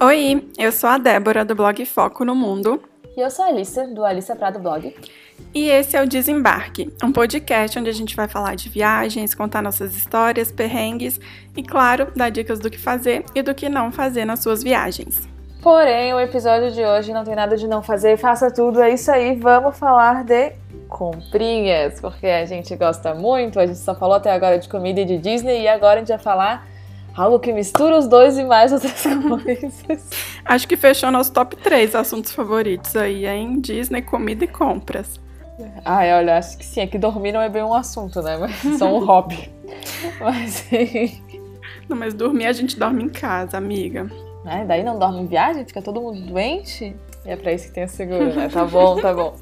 Oi, eu sou a Débora do blog Foco no Mundo. E eu sou a Alissa, do Alissa Prado Blog. E esse é o Desembarque, um podcast onde a gente vai falar de viagens, contar nossas histórias, perrengues e, claro, dar dicas do que fazer e do que não fazer nas suas viagens. Porém, o episódio de hoje não tem nada de não fazer, faça tudo, é isso aí, vamos falar de comprinhas, porque a gente gosta muito, a gente só falou até agora de comida e de Disney e agora a gente vai falar algo que mistura os dois e mais outras coisas. Acho que fechou nosso top 3 assuntos favoritos aí, hein? Disney, comida e compras. Ai, olha, acho que sim, é que dormir não é bem um assunto, né? Mas só um hobby. Mas Não, mas dormir a gente dorme em casa, amiga. É, daí não dorme em viagem, fica todo mundo doente. E é pra isso que tem a seguro, né? Tá bom, tá bom.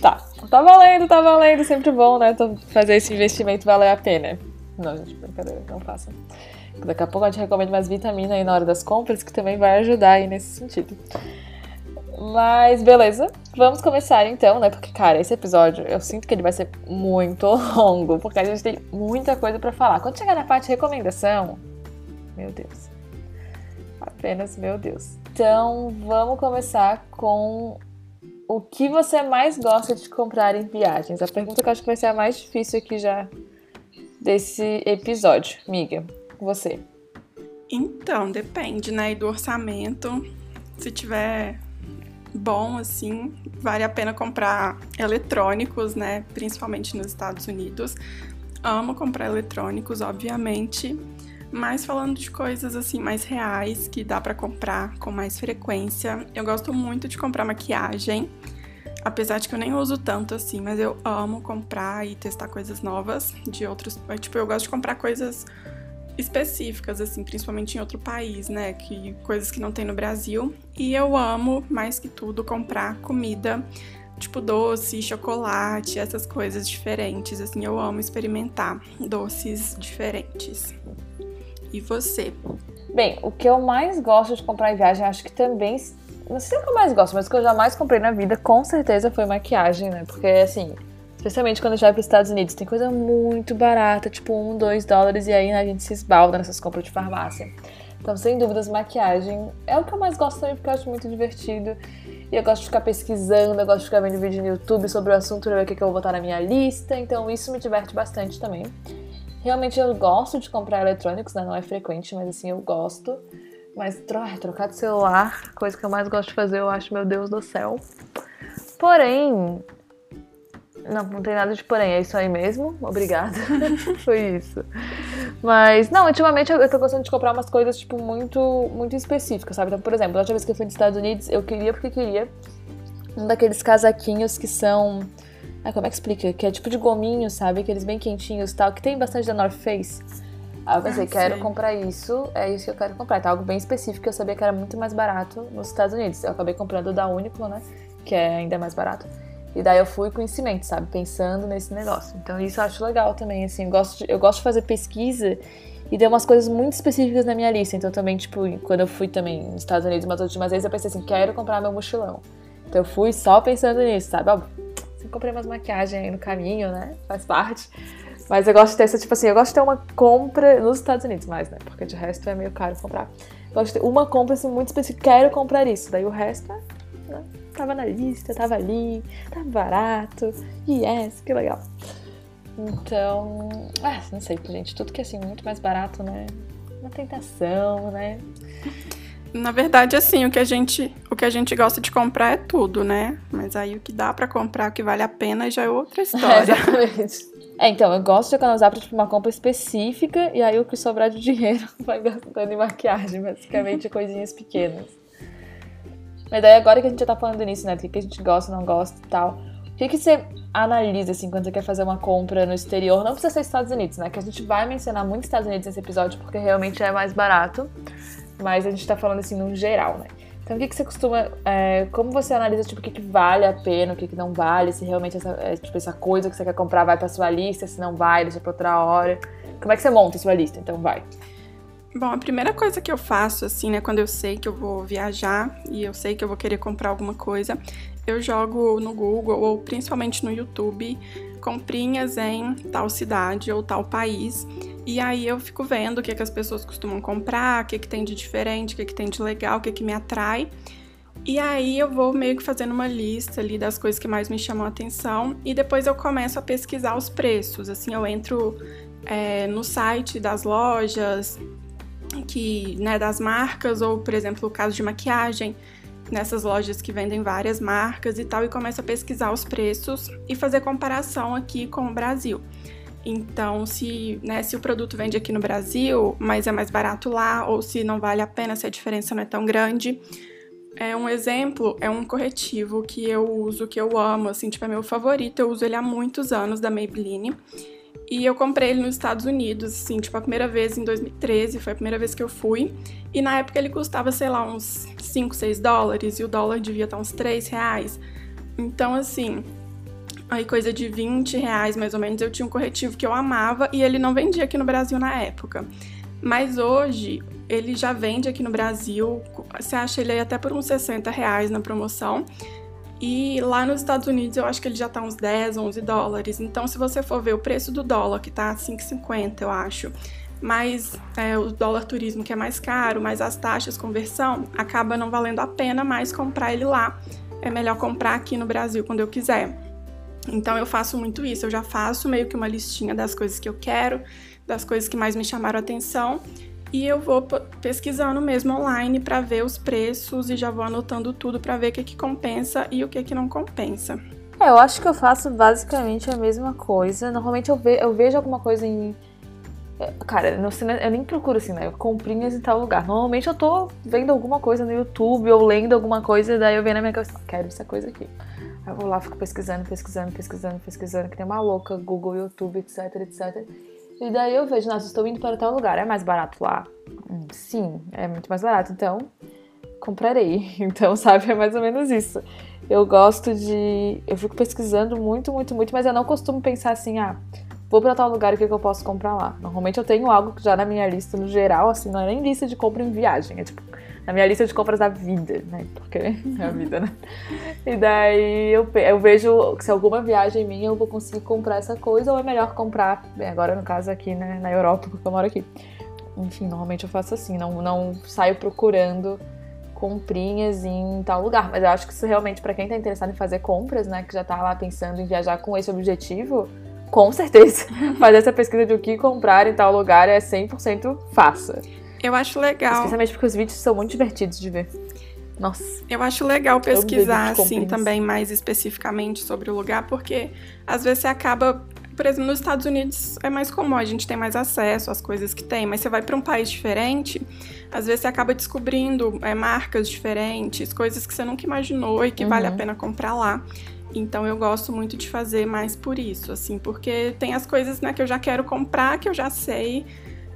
Tá, tá valendo, tá valendo, sempre bom, né? Fazer esse investimento valer a pena. Não, gente, brincadeira, não façam. Daqui a pouco a gente recomenda mais vitamina aí na hora das compras, que também vai ajudar aí nesse sentido. Mas beleza, vamos começar então, né? Porque, cara, esse episódio eu sinto que ele vai ser muito longo, porque a gente tem muita coisa para falar. Quando chegar na parte de recomendação, meu Deus. Apenas meu Deus. Então, vamos começar com o que você mais gosta de comprar em viagens. A pergunta que eu acho que vai ser a mais difícil aqui já desse episódio, miga você? Então, depende, né? E do orçamento. Se tiver bom, assim, vale a pena comprar eletrônicos, né? Principalmente nos Estados Unidos. Amo comprar eletrônicos, obviamente. Mas falando de coisas assim mais reais que dá para comprar com mais frequência, eu gosto muito de comprar maquiagem. Apesar de que eu nem uso tanto assim, mas eu amo comprar e testar coisas novas de outros. Tipo, eu gosto de comprar coisas específicas, assim, principalmente em outro país, né? Que coisas que não tem no Brasil. E eu amo, mais que tudo, comprar comida, tipo doce, chocolate, essas coisas diferentes. Assim, eu amo experimentar doces diferentes. E você? Bem, o que eu mais gosto de comprar em viagem, acho que também. Não sei se é o que eu mais gosto, mas o que eu jamais comprei na vida, com certeza, foi maquiagem, né? Porque, assim, Especialmente quando a gente vai para os Estados Unidos, tem coisa muito barata, tipo um, dois dólares, e aí né, a gente se esbalda nessas compras de farmácia. Então, sem dúvidas, maquiagem é o que eu mais gosto também, porque eu acho muito divertido. E eu gosto de ficar pesquisando, eu gosto de ficar vendo vídeo no YouTube sobre o assunto ver o que, eu vou botar na minha lista. Então, isso me diverte bastante também. Realmente, eu gosto de comprar eletrônicos, né? Não é frequente, mas assim, eu gosto. Mas trocar de celular, coisa que eu mais gosto de fazer, eu acho, meu Deus do céu. Porém, não, não tem nada de porém, é isso aí mesmo. Obrigada. Foi isso. Mas, não, ultimamente eu tô gostando de comprar umas coisas, tipo, muito, muito específicas, sabe? Então, por exemplo, a última vez que eu fui nos Estados Unidos, eu queria porque queria um daqueles casaquinhos que são. Ah, como é que explica? Que é tipo de gominho, sabe? Aqueles bem quentinhos e tal, que tem bastante da North Face. Aí eu pensei, ah, quero comprar isso, é isso que eu quero comprar. Tá algo bem específico, eu sabia que era muito mais barato nos Estados Unidos. Eu acabei comprando da Uniqlo, né? Que é ainda mais barato. E daí eu fui com cimento, sabe? Pensando nesse negócio. Então isso eu acho legal também, assim. Eu gosto de, eu gosto de fazer pesquisa e deu umas coisas muito específicas na minha lista. Então também, tipo, quando eu fui também nos Estados Unidos umas últimas vezes, eu pensei assim, quero comprar meu mochilão. Então eu fui só pensando nisso, sabe? Óbvio, eu comprei umas maquiagens aí no caminho, né? Faz parte. Mas eu gosto de ter essa, tipo assim, eu gosto de ter uma compra nos Estados Unidos mais, né? Porque de resto é meio caro comprar. Eu gosto de ter uma compra assim muito específica, quero comprar isso. Daí o resto é? Tava na lista, tava ali, tava barato. Yes, que legal. Então, ah, não sei, gente, tudo que é assim muito mais barato, né? Uma tentação, né? Na verdade, assim, o que a gente, o que a gente gosta de comprar é tudo, né? Mas aí o que dá para comprar, o que vale a pena já é outra história. É, exatamente. É, então, eu gosto de economizar para tipo, uma compra específica e aí o que sobrar de dinheiro vai gastando em maquiagem, basicamente coisinhas pequenas. Mas daí agora que a gente já tá falando nisso, né? Do que a gente gosta, não gosta e tal. O que, que você analisa, assim, quando você quer fazer uma compra no exterior? Não precisa ser Estados Unidos, né? Que a gente vai mencionar muito Estados Unidos nesse episódio, porque realmente é mais barato. Mas a gente tá falando, assim, no geral, né? Então, o que, que você costuma... É, como você analisa, tipo, o que, que vale a pena, o que, que não vale? Se realmente essa, é, tipo, essa coisa que você quer comprar vai pra sua lista, se não vai, deixa pra outra hora. Como é que você monta a sua lista? Então, vai. Bom, a primeira coisa que eu faço, assim, né, quando eu sei que eu vou viajar e eu sei que eu vou querer comprar alguma coisa, eu jogo no Google ou principalmente no YouTube comprinhas em tal cidade ou tal país. E aí eu fico vendo o que, é que as pessoas costumam comprar, o que, é que tem de diferente, o que, é que tem de legal, o que, que me atrai. E aí eu vou meio que fazendo uma lista ali das coisas que mais me chamam a atenção e depois eu começo a pesquisar os preços. Assim, eu entro é, no site das lojas, que, né, das marcas, ou por exemplo, o caso de maquiagem, nessas lojas que vendem várias marcas e tal, e começo a pesquisar os preços e fazer comparação aqui com o Brasil. Então, se, né, se o produto vende aqui no Brasil, mas é mais barato lá, ou se não vale a pena, se a diferença não é tão grande. É um exemplo, é um corretivo que eu uso, que eu amo, assim, tipo, é meu favorito. Eu uso ele há muitos anos da Maybelline. E eu comprei ele nos Estados Unidos, assim, tipo, a primeira vez em 2013, foi a primeira vez que eu fui. E na época ele custava, sei lá, uns 5, 6 dólares, e o dólar devia estar uns 3 reais. Então, assim, aí coisa de 20 reais mais ou menos, eu tinha um corretivo que eu amava e ele não vendia aqui no Brasil na época. Mas hoje ele já vende aqui no Brasil, você acha ele aí até por uns 60 reais na promoção. E lá nos Estados Unidos eu acho que ele já tá uns 10, 11 dólares. Então, se você for ver o preço do dólar, que tá 5,50, eu acho, mas é, o dólar turismo que é mais caro, mais as taxas, conversão, acaba não valendo a pena mais comprar ele lá. É melhor comprar aqui no Brasil quando eu quiser. Então eu faço muito isso, eu já faço meio que uma listinha das coisas que eu quero, das coisas que mais me chamaram atenção e eu vou pesquisando mesmo online para ver os preços e já vou anotando tudo para ver o que, que compensa e o que, que não compensa. É, eu acho que eu faço basicamente a mesma coisa. Normalmente eu, ve eu vejo alguma coisa em. É, cara, no cinema, eu nem procuro assim, né? Comprinhas em tal lugar. Normalmente eu tô vendo alguma coisa no YouTube ou lendo alguma coisa, daí eu venho na minha cabeça, quero essa coisa aqui. Aí eu vou lá, fico pesquisando, pesquisando, pesquisando, pesquisando, que tem uma louca, Google, YouTube, etc, etc. E daí eu vejo, nossa, estou indo para tal lugar, é mais barato lá? Hum, sim, é muito mais barato, então comprarei. Então, sabe, é mais ou menos isso. Eu gosto de. Eu fico pesquisando muito, muito, muito, mas eu não costumo pensar assim, ah, vou para tal lugar, o que, que eu posso comprar lá? Normalmente eu tenho algo já na minha lista no geral, assim, não é nem lista de compra em viagem, é tipo na minha lista de compras da vida, né? Porque é a vida, né? E daí eu, eu vejo se alguma viagem minha eu vou conseguir comprar essa coisa ou é melhor comprar, bem, agora no caso aqui né, na Europa, porque eu moro aqui. Enfim, normalmente eu faço assim, não, não saio procurando comprinhas em tal lugar. Mas eu acho que isso realmente, para quem tá interessado em fazer compras, né, que já tá lá pensando em viajar com esse objetivo, com certeza, fazer essa pesquisa de o que comprar em tal lugar é 100% faça. Eu acho legal. Especialmente porque os vídeos são muito divertidos de ver. Nossa. Eu acho legal pesquisar, assim, também mais especificamente sobre o lugar, porque às vezes você acaba. Por exemplo, nos Estados Unidos é mais comum, a gente tem mais acesso às coisas que tem, mas você vai para um país diferente, às vezes você acaba descobrindo é, marcas diferentes, coisas que você nunca imaginou e que uhum. vale a uhum. pena comprar lá. Então eu gosto muito de fazer mais por isso, assim, porque tem as coisas né, que eu já quero comprar, que eu já sei,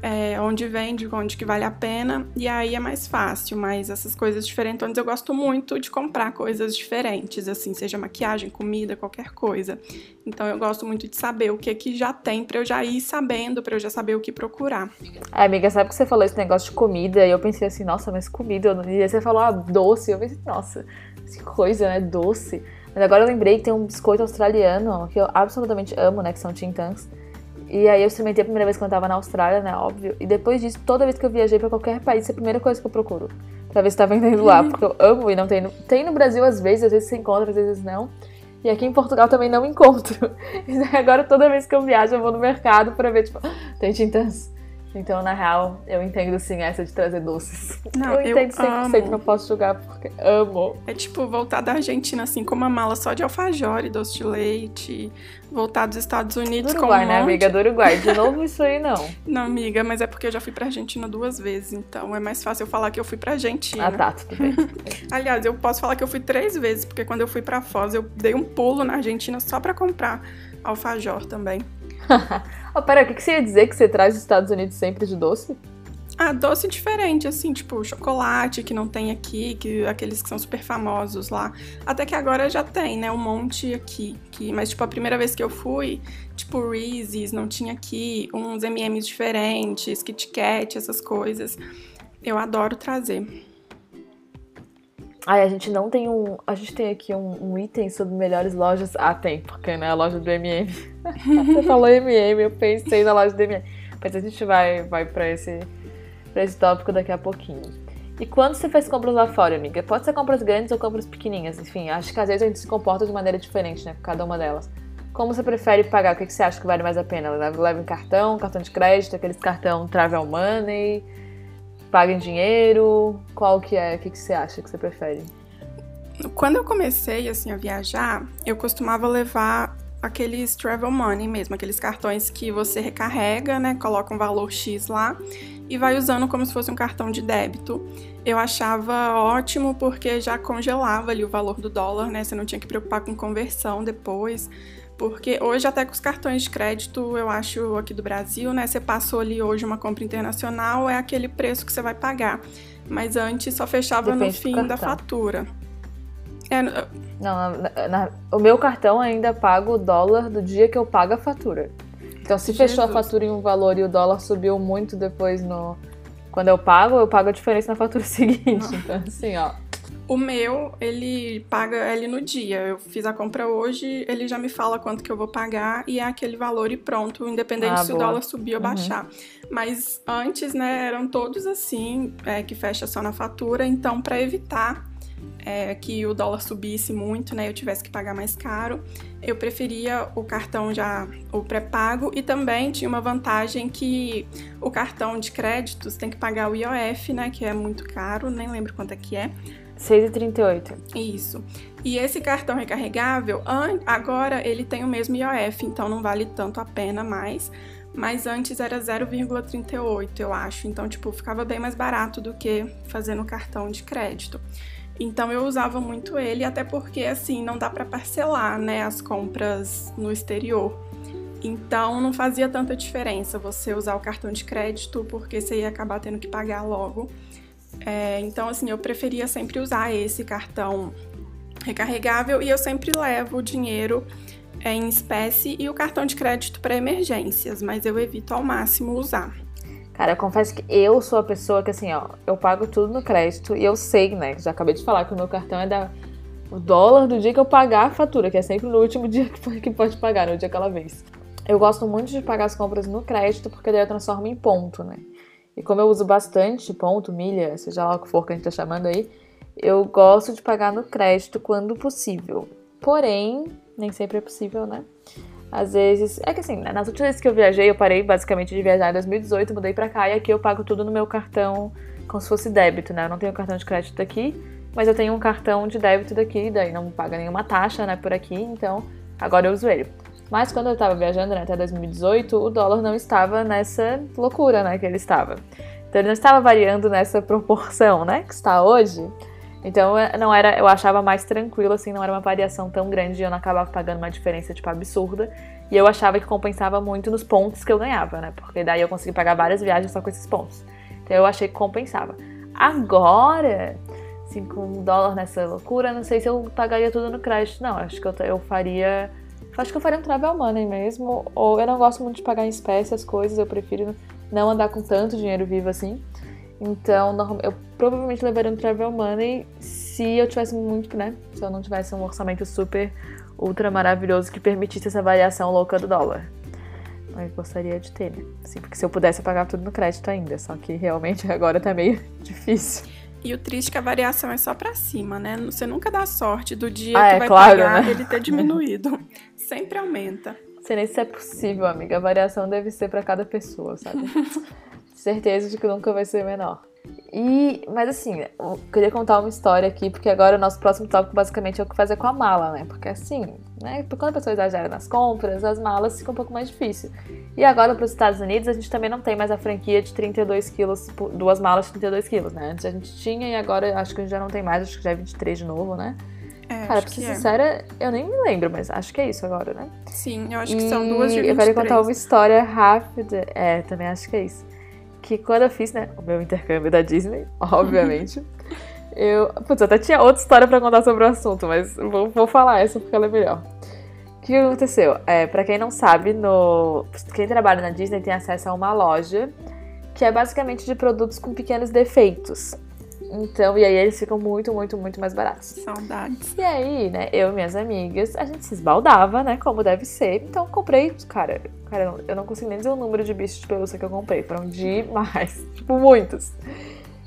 é, onde vende, onde que vale a pena, e aí é mais fácil, mas essas coisas diferentes eu gosto muito de comprar coisas diferentes, assim, seja maquiagem, comida, qualquer coisa. Então eu gosto muito de saber o que que já tem para eu já ir sabendo, para eu já saber o que procurar. É, amiga, sabe que você falou esse negócio de comida, e eu pensei assim, nossa, mas comida, e aí você falou, ah, doce, eu pensei, nossa, que coisa, né, doce. Mas agora eu lembrei que tem um biscoito australiano, que eu absolutamente amo, né, que são Tintans, e aí eu experimentei a primeira vez quando eu tava na Austrália, né? Óbvio. E depois disso, toda vez que eu viajei para qualquer país, é a primeira coisa que eu procuro. Pra ver se tá vendendo lá. Porque eu amo e não tem. No... Tem no Brasil às vezes, às vezes você encontra, às vezes não. E aqui em Portugal também não encontro. E agora toda vez que eu viajo, eu vou no mercado pra ver, tipo, tem tintas então, na real, eu entendo sim essa de trazer doces. Não, eu entendo 100%, amo. não posso julgar porque amo. É tipo voltar da Argentina assim com uma mala só de alfajor, doce de leite, voltar dos Estados Unidos do Uruguai, com um né, amiga? Do Uruguai. De novo isso aí, não. Não, amiga, mas é porque eu já fui pra Argentina duas vezes, então é mais fácil eu falar que eu fui pra Argentina. Ah, tá, tudo bem. Aliás, eu posso falar que eu fui três vezes, porque quando eu fui pra Foz, eu dei um pulo na Argentina só pra comprar alfajor também. oh, pera, o que, que você ia dizer que você traz dos Estados Unidos sempre de doce? Ah, doce diferente, assim, tipo chocolate que não tem aqui, que aqueles que são super famosos lá. Até que agora já tem, né? Um monte aqui. Que, mas, tipo, a primeira vez que eu fui, tipo, Reese's não tinha aqui, uns MMs diferentes, Kit Kat, essas coisas. Eu adoro trazer. Ai, a gente não tem um. A gente tem aqui um, um item sobre melhores lojas. Ah, tem, porque né, a loja do MM. Você falou MM, eu pensei na loja do MM. Mas a gente vai, vai pra, esse, pra esse tópico daqui a pouquinho. E quando você faz compras lá fora, amiga? Pode ser compras grandes ou compras pequenininhas. Enfim, acho que às vezes a gente se comporta de maneira diferente, né? Cada uma delas. Como você prefere pagar? O que você acha que vale mais a pena? Leva em cartão, cartão de crédito, aqueles cartão Travel Money? Paga em dinheiro? Qual que é? O que, que você acha que você prefere? Quando eu comecei assim a viajar, eu costumava levar aqueles travel money mesmo, aqueles cartões que você recarrega, né, coloca um valor X lá e vai usando como se fosse um cartão de débito. Eu achava ótimo porque já congelava ali o valor do dólar, né? Você não tinha que preocupar com conversão depois. Porque hoje, até com os cartões de crédito, eu acho aqui do Brasil, né? Você passou ali hoje uma compra internacional, é aquele preço que você vai pagar. Mas antes só fechava Depende no fim da fatura. É, não, na, na, o meu cartão ainda paga o dólar do dia que eu pago a fatura. Então, se Jesus. fechou a fatura em um valor e o dólar subiu muito depois no. Quando eu pago, eu pago a diferença na fatura seguinte. Então, assim, ó. O meu, ele paga ele no dia. Eu fiz a compra hoje, ele já me fala quanto que eu vou pagar e é aquele valor e pronto, independente ah, se boa. o dólar subir ou uhum. baixar. Mas antes, né, eram todos assim, é, que fecha só na fatura. Então, para evitar é, que o dólar subisse muito, né, eu tivesse que pagar mais caro, eu preferia o cartão já, o pré-pago, e também tinha uma vantagem que o cartão de créditos tem que pagar o IOF, né, que é muito caro, nem lembro quanto é que é, 6,38. Isso. E esse cartão recarregável, agora ele tem o mesmo IOF, então não vale tanto a pena mais. Mas antes era 0,38, eu acho. Então, tipo, ficava bem mais barato do que fazer no cartão de crédito. Então eu usava muito ele, até porque assim não dá para parcelar, né, as compras no exterior. Então não fazia tanta diferença você usar o cartão de crédito, porque você ia acabar tendo que pagar logo. É, então, assim, eu preferia sempre usar esse cartão recarregável e eu sempre levo o dinheiro é, em espécie e o cartão de crédito para emergências, mas eu evito ao máximo usar. Cara, eu confesso que eu sou a pessoa que, assim, ó, eu pago tudo no crédito e eu sei, né? Já acabei de falar que o meu cartão é da o dólar do dia que eu pagar a fatura, que é sempre no último dia que pode pagar, no dia aquela vez. Eu gosto muito de pagar as compras no crédito, porque daí eu transformo em ponto, né? E como eu uso bastante ponto, milha, seja lá o que for que a gente tá chamando aí, eu gosto de pagar no crédito quando possível. Porém, nem sempre é possível, né? Às vezes. É que assim, né? nas últimas vezes que eu viajei, eu parei basicamente de viajar em 2018, mudei pra cá e aqui eu pago tudo no meu cartão como se fosse débito, né? Eu não tenho cartão de crédito daqui, mas eu tenho um cartão de débito daqui, daí não paga nenhuma taxa, né, por aqui, então agora eu uso ele. Mas quando eu estava viajando né, até 2018, o dólar não estava nessa loucura né, que ele estava. Então ele não estava variando nessa proporção né, que está hoje. Então não era, eu achava mais tranquilo, assim, não era uma variação tão grande e eu não acabava pagando uma diferença, tipo, absurda. E eu achava que compensava muito nos pontos que eu ganhava, né? Porque daí eu consegui pagar várias viagens só com esses pontos. Então eu achei que compensava. Agora, assim, com dólar nessa loucura, não sei se eu pagaria tudo no crédito, não. Acho que eu, eu faria Acho que eu faria um travel money mesmo, ou eu não gosto muito de pagar em espécie as coisas, eu prefiro não andar com tanto dinheiro vivo assim. Então, eu provavelmente levaria um travel money se eu tivesse muito, né? Se eu não tivesse um orçamento super, ultra maravilhoso que permitisse essa variação louca do dólar. Eu gostaria de ter, né? Assim, porque se eu pudesse, eu pagava tudo no crédito ainda. Só que realmente agora tá meio difícil. E o triste é que a variação é só para cima, né? Você nunca dá sorte do dia ah, que é, vai claro, pagar né? ele ter diminuído. Sempre aumenta. Não sei nem se é possível, amiga. A variação deve ser para cada pessoa, sabe? Certeza de que nunca vai ser menor. E, mas assim, eu queria contar uma história aqui, porque agora o nosso próximo tópico basicamente é o que fazer com a mala, né? Porque assim, né? Quando a pessoa exagera nas compras, as malas ficam um pouco mais difícil. E agora para os Estados Unidos a gente também não tem mais a franquia de 32 quilos, duas malas de 32 quilos, né? Antes a gente tinha e agora acho que a gente já não tem mais, acho que já é 23 de novo, né? É, Cara, pra ser é. sincera, eu nem me lembro, mas acho que é isso agora, né? Sim, eu acho e que são duas de 23. Eu quero contar uma história rápida. É, também acho que é isso que quando eu fiz, né, o meu intercâmbio da Disney, obviamente, eu. Putz, até tinha outra história para contar sobre o assunto, mas vou, vou falar essa porque ela é melhor. O que aconteceu? É, para quem não sabe, no quem trabalha na Disney tem acesso a uma loja que é basicamente de produtos com pequenos defeitos. Então, e aí eles ficam muito, muito, muito mais baratos. Saudades. E aí, né, eu e minhas amigas, a gente se esbaldava, né, como deve ser. Então, comprei, cara, cara, eu não consigo nem dizer o número de bichos de pelúcia que eu comprei. Foram demais, tipo, muitos.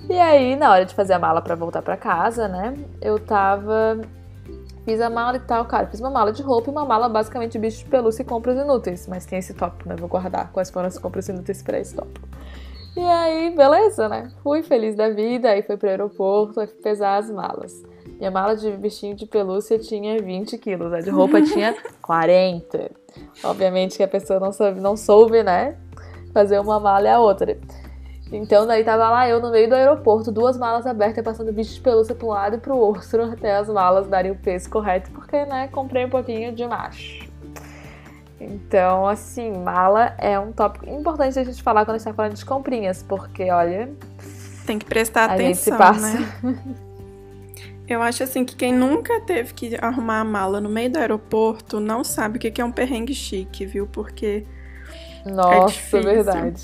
E aí, na hora de fazer a mala para voltar para casa, né, eu tava Fiz a mala e tal, cara. Fiz uma mala de roupa e uma mala basicamente de bicho de pelúcia e compras inúteis. Mas tem esse tópico, né? Vou guardar quais foram as compras inúteis para esse tópico. E aí, beleza, né? Fui feliz da vida, aí fui pro aeroporto, aí fui pesar as malas. Minha mala de bichinho de pelúcia tinha 20 quilos, a de roupa tinha 40. Obviamente que a pessoa não soube, não soube, né? Fazer uma mala e a outra. Então daí tava lá eu no meio do aeroporto, duas malas abertas, passando bicho de pelúcia para um lado e pro outro, até as malas darem o peso correto, porque, né, comprei um pouquinho de macho. Então, assim, mala é um tópico importante a gente falar quando a gente tá falando de comprinhas, porque, olha... Tem que prestar a atenção, gente se passa. né? Eu acho assim que quem nunca teve que arrumar a mala no meio do aeroporto não sabe o que é um perrengue chique, viu? Porque Nossa, é difícil. verdade.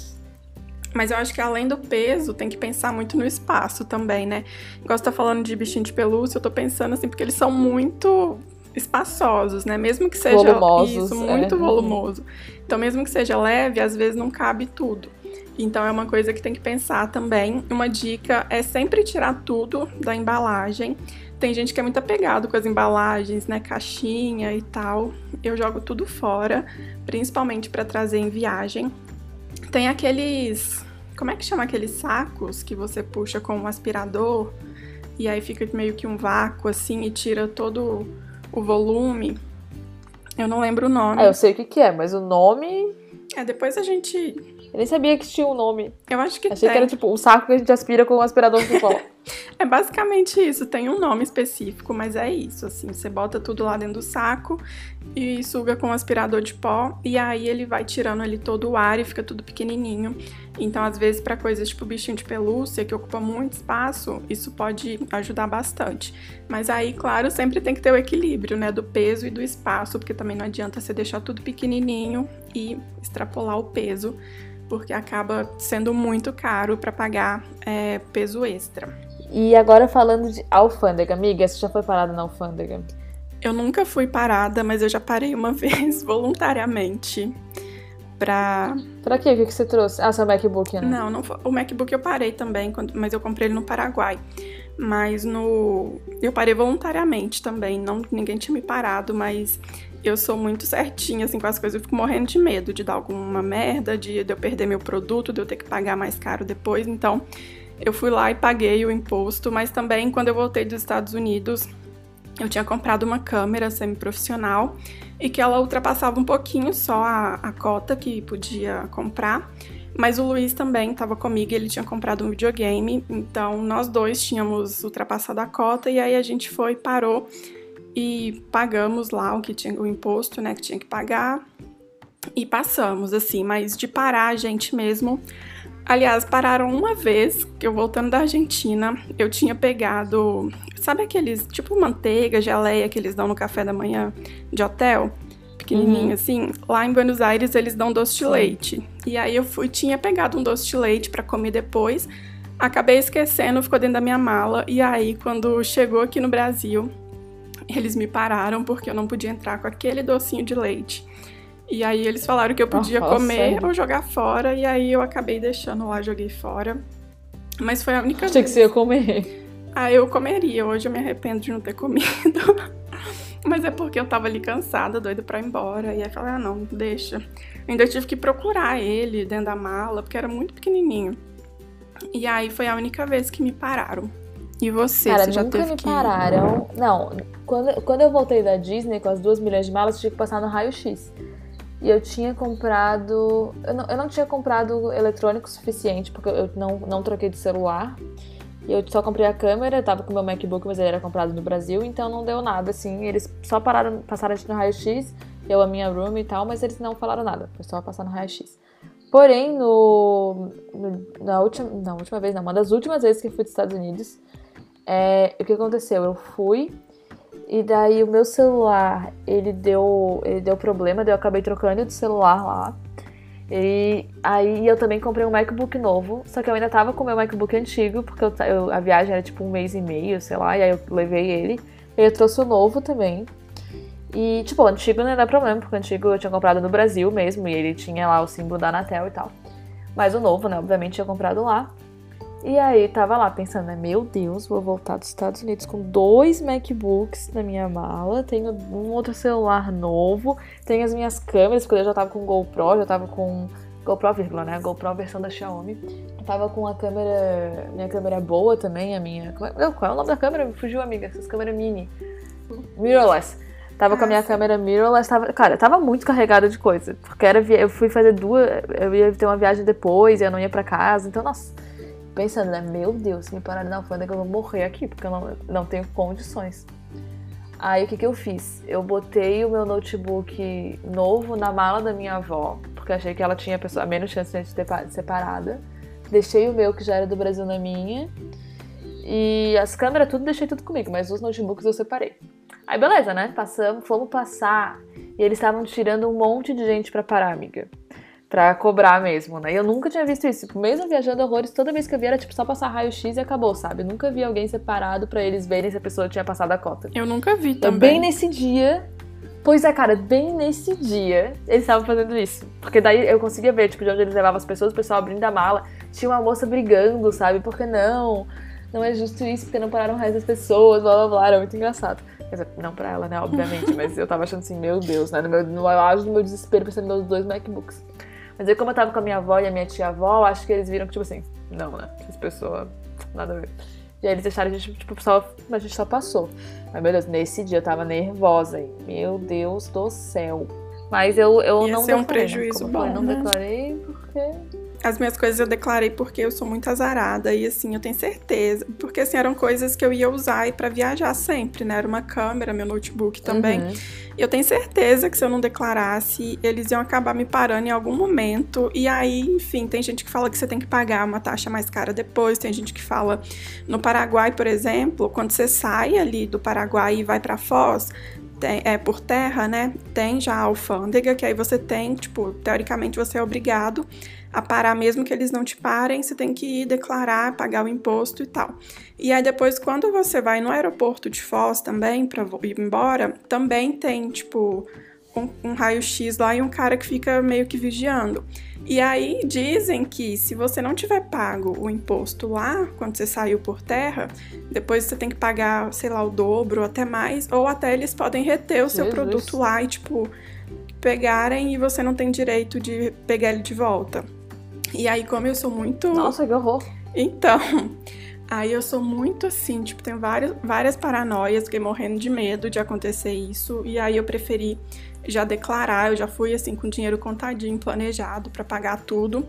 Mas eu acho que além do peso, tem que pensar muito no espaço também, né? Igual você tá falando de bichinho de pelúcia, eu tô pensando assim, porque eles são muito espaçosos, né? Mesmo que seja Volumosos, isso, muito é. volumoso. Então, mesmo que seja leve, às vezes não cabe tudo. Então, é uma coisa que tem que pensar também. Uma dica é sempre tirar tudo da embalagem. Tem gente que é muito apegado com as embalagens, né? Caixinha e tal. Eu jogo tudo fora, principalmente para trazer em viagem. Tem aqueles. Como é que chama aqueles sacos que você puxa com um aspirador e aí fica meio que um vácuo assim e tira todo o volume? Eu não lembro o nome. Ah, eu sei o que, que é, mas o nome. É, depois a gente. Eu nem sabia que tinha um nome. Eu acho que Achei tem. que era tipo um saco que a gente aspira com um aspirador de pó. É basicamente isso, tem um nome específico, mas é isso, assim, você bota tudo lá dentro do saco e suga com um aspirador de pó e aí ele vai tirando ali todo o ar e fica tudo pequenininho. Então, às vezes, para coisas tipo bichinho de pelúcia, que ocupa muito espaço, isso pode ajudar bastante. Mas aí, claro, sempre tem que ter o equilíbrio, né, do peso e do espaço, porque também não adianta você deixar tudo pequenininho e extrapolar o peso, porque acaba sendo muito caro para pagar é, peso extra. E agora falando de alfândega, amiga, você já foi parada na alfândega? Eu nunca fui parada, mas eu já parei uma vez voluntariamente pra. Pra quê? O que que você trouxe? Ah, seu MacBook, né? Não, não foi- o MacBook eu parei também, mas eu comprei ele no Paraguai. Mas no. Eu parei voluntariamente também. Não, ninguém tinha me parado, mas eu sou muito certinha assim, com as coisas. Eu fico morrendo de medo de dar alguma merda, de, de eu perder meu produto, de eu ter que pagar mais caro depois. Então, eu fui lá e paguei o imposto. Mas também, quando eu voltei dos Estados Unidos, eu tinha comprado uma câmera semi-profissional e que ela ultrapassava um pouquinho só a, a cota que podia comprar. Mas o Luiz também estava comigo, ele tinha comprado um videogame, então nós dois tínhamos ultrapassado a cota e aí a gente foi, parou e pagamos lá o que tinha o imposto, né, que tinha que pagar e passamos assim, mas de parar a gente mesmo. Aliás, pararam uma vez que eu voltando da Argentina, eu tinha pegado, sabe aqueles tipo manteiga, geleia que eles dão no café da manhã de hotel? Pequenininho Uhum. assim. Lá em Buenos Aires eles dão doce de leite. E aí eu fui, tinha pegado um doce de leite para comer depois. Acabei esquecendo, ficou dentro da minha mala. E aí, quando chegou aqui no Brasil, eles me pararam porque eu não podia entrar com aquele docinho de leite. E aí eles falaram que eu podia Nossa, comer sério? ou jogar fora. E aí eu acabei deixando lá, joguei fora. Mas foi a única Achei que vez. você ia comer. Ah, eu comeria. Hoje eu me arrependo de não ter comido. Mas é porque eu tava ali cansada, doida pra ir embora. E aí eu falei, ah, não, deixa. Eu ainda tive que procurar ele dentro da mala, porque era muito pequenininho. E aí foi a única vez que me pararam. E você, Cara, você já nunca teve me que... pararam. Não, quando, quando eu voltei da Disney com as duas milhões de malas, eu tinha que passar no raio-x. E eu tinha comprado. Eu não, eu não tinha comprado eletrônico suficiente, porque eu não, não troquei de celular. E eu só comprei a câmera, tava com meu MacBook, mas ele era comprado no Brasil, então não deu nada, assim. Eles só pararam, passaram a gente no raio-x, eu, a minha room e tal, mas eles não falaram nada, foi só passar no raio-x. Porém, no, no- na, última, na última vez, não, uma das últimas vezes que eu fui dos Estados Unidos, é, o que aconteceu? Eu fui e daí o meu celular, ele deu, ele deu problema, daí eu acabei trocando de celular lá. E aí eu também comprei um MacBook novo, só que eu ainda tava com o meu MacBook antigo, porque eu, eu, a viagem era tipo um mês e meio, sei lá, e aí eu levei ele. E eu trouxe o novo também. E, tipo, o antigo não dá problema, porque o antigo eu tinha comprado no Brasil mesmo, e ele tinha lá o símbolo da Anatel e tal. Mas o novo, né, obviamente, tinha comprado lá. E aí tava lá pensando, né, meu Deus, vou voltar dos Estados Unidos com dois MacBooks na minha mala, tenho um outro celular novo, tenho as minhas câmeras, porque eu já tava com GoPro, já tava com GoPro, vírgula, né, GoPro versão da Xiaomi. Eu tava com a câmera, minha câmera boa também, a minha, qual é o nome da câmera? Me fugiu, amiga, essas câmeras mini. Mirrorless. Tava com a minha câmera mirrorless, tava, cara, tava muito carregada de coisa, porque era, eu fui fazer duas, eu ia ter uma viagem depois, e eu não ia para casa, então, nossa pensando, né? Meu Deus, se me pararem na alfândega eu vou morrer aqui, porque eu não, não tenho condições. Aí o que, que eu fiz? Eu botei o meu notebook novo na mala da minha avó, porque achei que ela tinha a menos chance de ter separada. Deixei o meu, que já era do Brasil, na minha. E as câmeras, tudo deixei tudo comigo, mas os notebooks eu separei. Aí beleza, né? Passamos, fomos passar. E eles estavam tirando um monte de gente para parar, amiga pra cobrar mesmo, né? E eu nunca tinha visto isso. Tipo, mesmo viajando horrores, toda vez que eu via era tipo só passar raio-x e acabou, sabe? Eu nunca vi alguém separado para eles verem se a pessoa tinha passado a cota. Eu nunca vi então, também. Bem nesse dia. Pois é, cara, bem nesse dia eles estavam fazendo isso. Porque daí eu conseguia ver, tipo, de onde eles levavam as pessoas, o pessoal abrindo a mala. Tinha uma moça brigando, sabe? Porque não? Não é justo isso, porque não pararam o resto das pessoas, blá blá blá. Era muito engraçado. Quer dizer, não pra ela, né? Obviamente, mas eu tava achando assim, meu Deus, né? No, meu, no auge do meu desespero, pensando nos dois MacBooks. Mas aí, como eu tava com a minha avó e a minha tia-avó, acho que eles viram que, tipo assim, não, né? Essa pessoa, nada a ver. E aí eles deixaram a gente, tipo, só, a gente só passou. Mas, meu Deus, nesse dia eu tava nervosa aí. Meu Deus do céu. Mas eu, eu Ia não ser um declarei, prejuízo né? bom, eu não né? declarei porque As minhas coisas eu declarei porque eu sou muito azarada e assim, eu tenho certeza. Porque assim, eram coisas que eu ia usar para viajar sempre, né? Era uma câmera, meu notebook também. Uhum. E eu tenho certeza que se eu não declarasse, eles iam acabar me parando em algum momento. E aí, enfim, tem gente que fala que você tem que pagar uma taxa mais cara depois, tem gente que fala no Paraguai, por exemplo, quando você sai ali do Paraguai e vai para Foz, tem, é por terra, né? Tem já a alfândega, que aí você tem, tipo, teoricamente você é obrigado a parar, mesmo que eles não te parem, você tem que ir declarar, pagar o imposto e tal. E aí depois, quando você vai no aeroporto de Foz também, pra ir embora, também tem, tipo, um, um raio-x lá e um cara que fica meio que vigiando. E aí dizem que se você não tiver pago o imposto lá, quando você saiu por terra, depois você tem que pagar, sei lá, o dobro ou até mais, ou até eles podem reter o seu Jesus. produto lá e, tipo, pegarem e você não tem direito de pegar ele de volta. E aí, como eu sou muito. Nossa, que horror. Então, aí eu sou muito assim, tipo, tenho várias, várias paranoias, fiquei morrendo de medo de acontecer isso, e aí eu preferi já declarar, eu já fui assim com dinheiro contadinho, planejado para pagar tudo.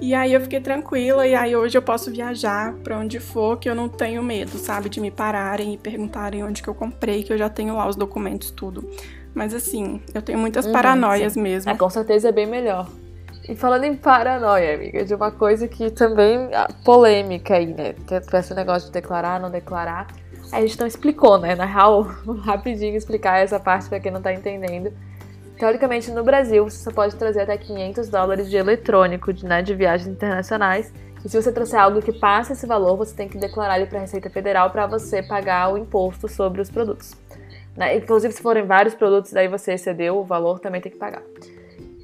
E aí eu fiquei tranquila e aí hoje eu posso viajar para onde for que eu não tenho medo, sabe, de me pararem e perguntarem onde que eu comprei, que eu já tenho lá os documentos tudo. Mas assim, eu tenho muitas Uhum, paranoias mesmo. É, com certeza é bem melhor. E falando em paranoia, amiga, de uma coisa que também ah, polêmica aí, né? Que é esse negócio de declarar, não declarar. A gente não explicou, né? Na real, rapidinho explicar essa parte pra quem não tá entendendo. Teoricamente, no Brasil, você só pode trazer até 500 dólares de eletrônico né, de viagens internacionais. E se você trouxer algo que passe esse valor, você tem que declarar ele para a Receita Federal para você pagar o imposto sobre os produtos. Né? Inclusive, se forem vários produtos, daí você excedeu o valor, também tem que pagar.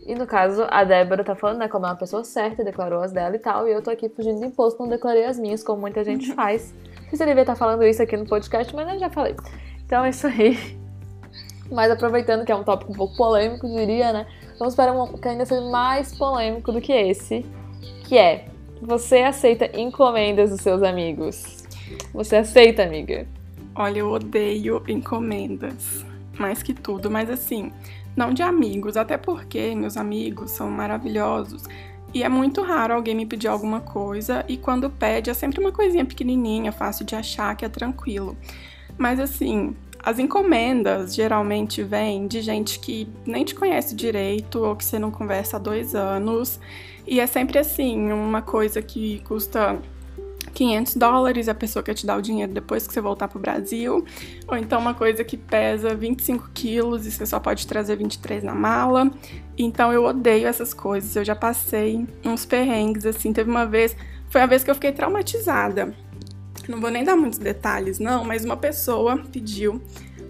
E no caso, a Débora tá falando, né, como é uma pessoa certa, declarou as dela e tal, e eu tô aqui fugindo de imposto, não declarei as minhas, como muita gente faz. Eu devia estar falando isso aqui no podcast, mas eu já falei. Então é isso aí. Mas aproveitando que é um tópico um pouco polêmico, diria, né? Vamos para um que ainda seja mais polêmico do que esse, que é: você aceita encomendas dos seus amigos? Você aceita, amiga? Olha, eu odeio encomendas, mais que tudo, mas assim, não de amigos, até porque meus amigos são maravilhosos. E é muito raro alguém me pedir alguma coisa, e quando pede é sempre uma coisinha pequenininha, fácil de achar, que é tranquilo. Mas assim, as encomendas geralmente vêm de gente que nem te conhece direito ou que você não conversa há dois anos. E é sempre assim, uma coisa que custa 500 dólares, a pessoa quer te dar o dinheiro depois que você voltar pro Brasil, ou então uma coisa que pesa 25 quilos e você só pode trazer 23 na mala. Então eu odeio essas coisas, eu já passei uns perrengues, assim, teve uma vez, foi a vez que eu fiquei traumatizada. Não vou nem dar muitos detalhes, não, mas uma pessoa pediu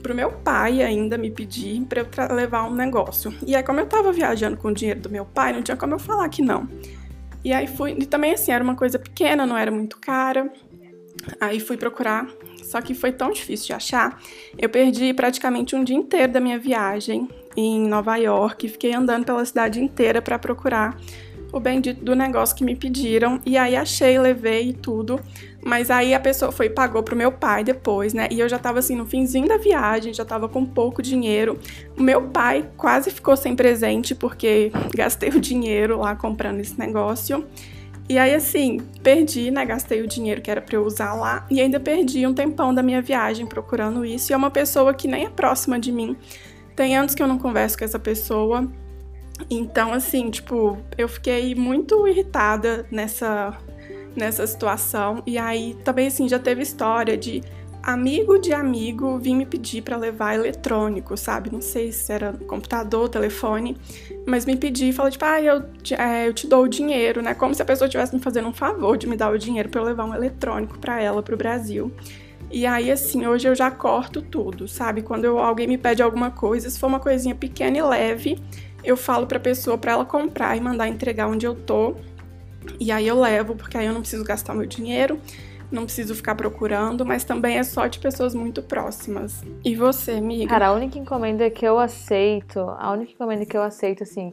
pro meu pai ainda me pedir para eu levar um negócio. E aí, como eu tava viajando com o dinheiro do meu pai, não tinha como eu falar que não. E aí fui, e também assim, era uma coisa pequena, não era muito cara. Aí fui procurar, só que foi tão difícil de achar. Eu perdi praticamente um dia inteiro da minha viagem em Nova York, fiquei andando pela cidade inteira para procurar o bendito do negócio que me pediram. E aí achei, levei tudo. Mas aí a pessoa foi e pagou pro meu pai depois, né? E eu já tava assim no finzinho da viagem, já tava com pouco dinheiro. O meu pai quase ficou sem presente porque gastei o dinheiro lá comprando esse negócio. E aí, assim, perdi, né? Gastei o dinheiro que era para eu usar lá e ainda perdi um tempão da minha viagem procurando isso. E é uma pessoa que nem é próxima de mim. Tem anos que eu não converso com essa pessoa. Então, assim, tipo, eu fiquei muito irritada nessa, nessa situação. E aí também, assim, já teve história de amigo de amigo vir me pedir para levar eletrônico, sabe? Não sei se era computador, telefone, mas me pedir e falar, tipo, ah, eu, é, eu te dou o dinheiro, né? Como se a pessoa estivesse me fazendo um favor de me dar o dinheiro para eu levar um eletrônico para ela, pro Brasil. E aí, assim, hoje eu já corto tudo, sabe? Quando eu, alguém me pede alguma coisa, se for uma coisinha pequena e leve, eu falo pra pessoa para ela comprar e mandar entregar onde eu tô. E aí eu levo, porque aí eu não preciso gastar meu dinheiro, não preciso ficar procurando, mas também é só de pessoas muito próximas. E você, amiga? Cara, a única encomenda que eu aceito, a única encomenda que eu aceito, assim,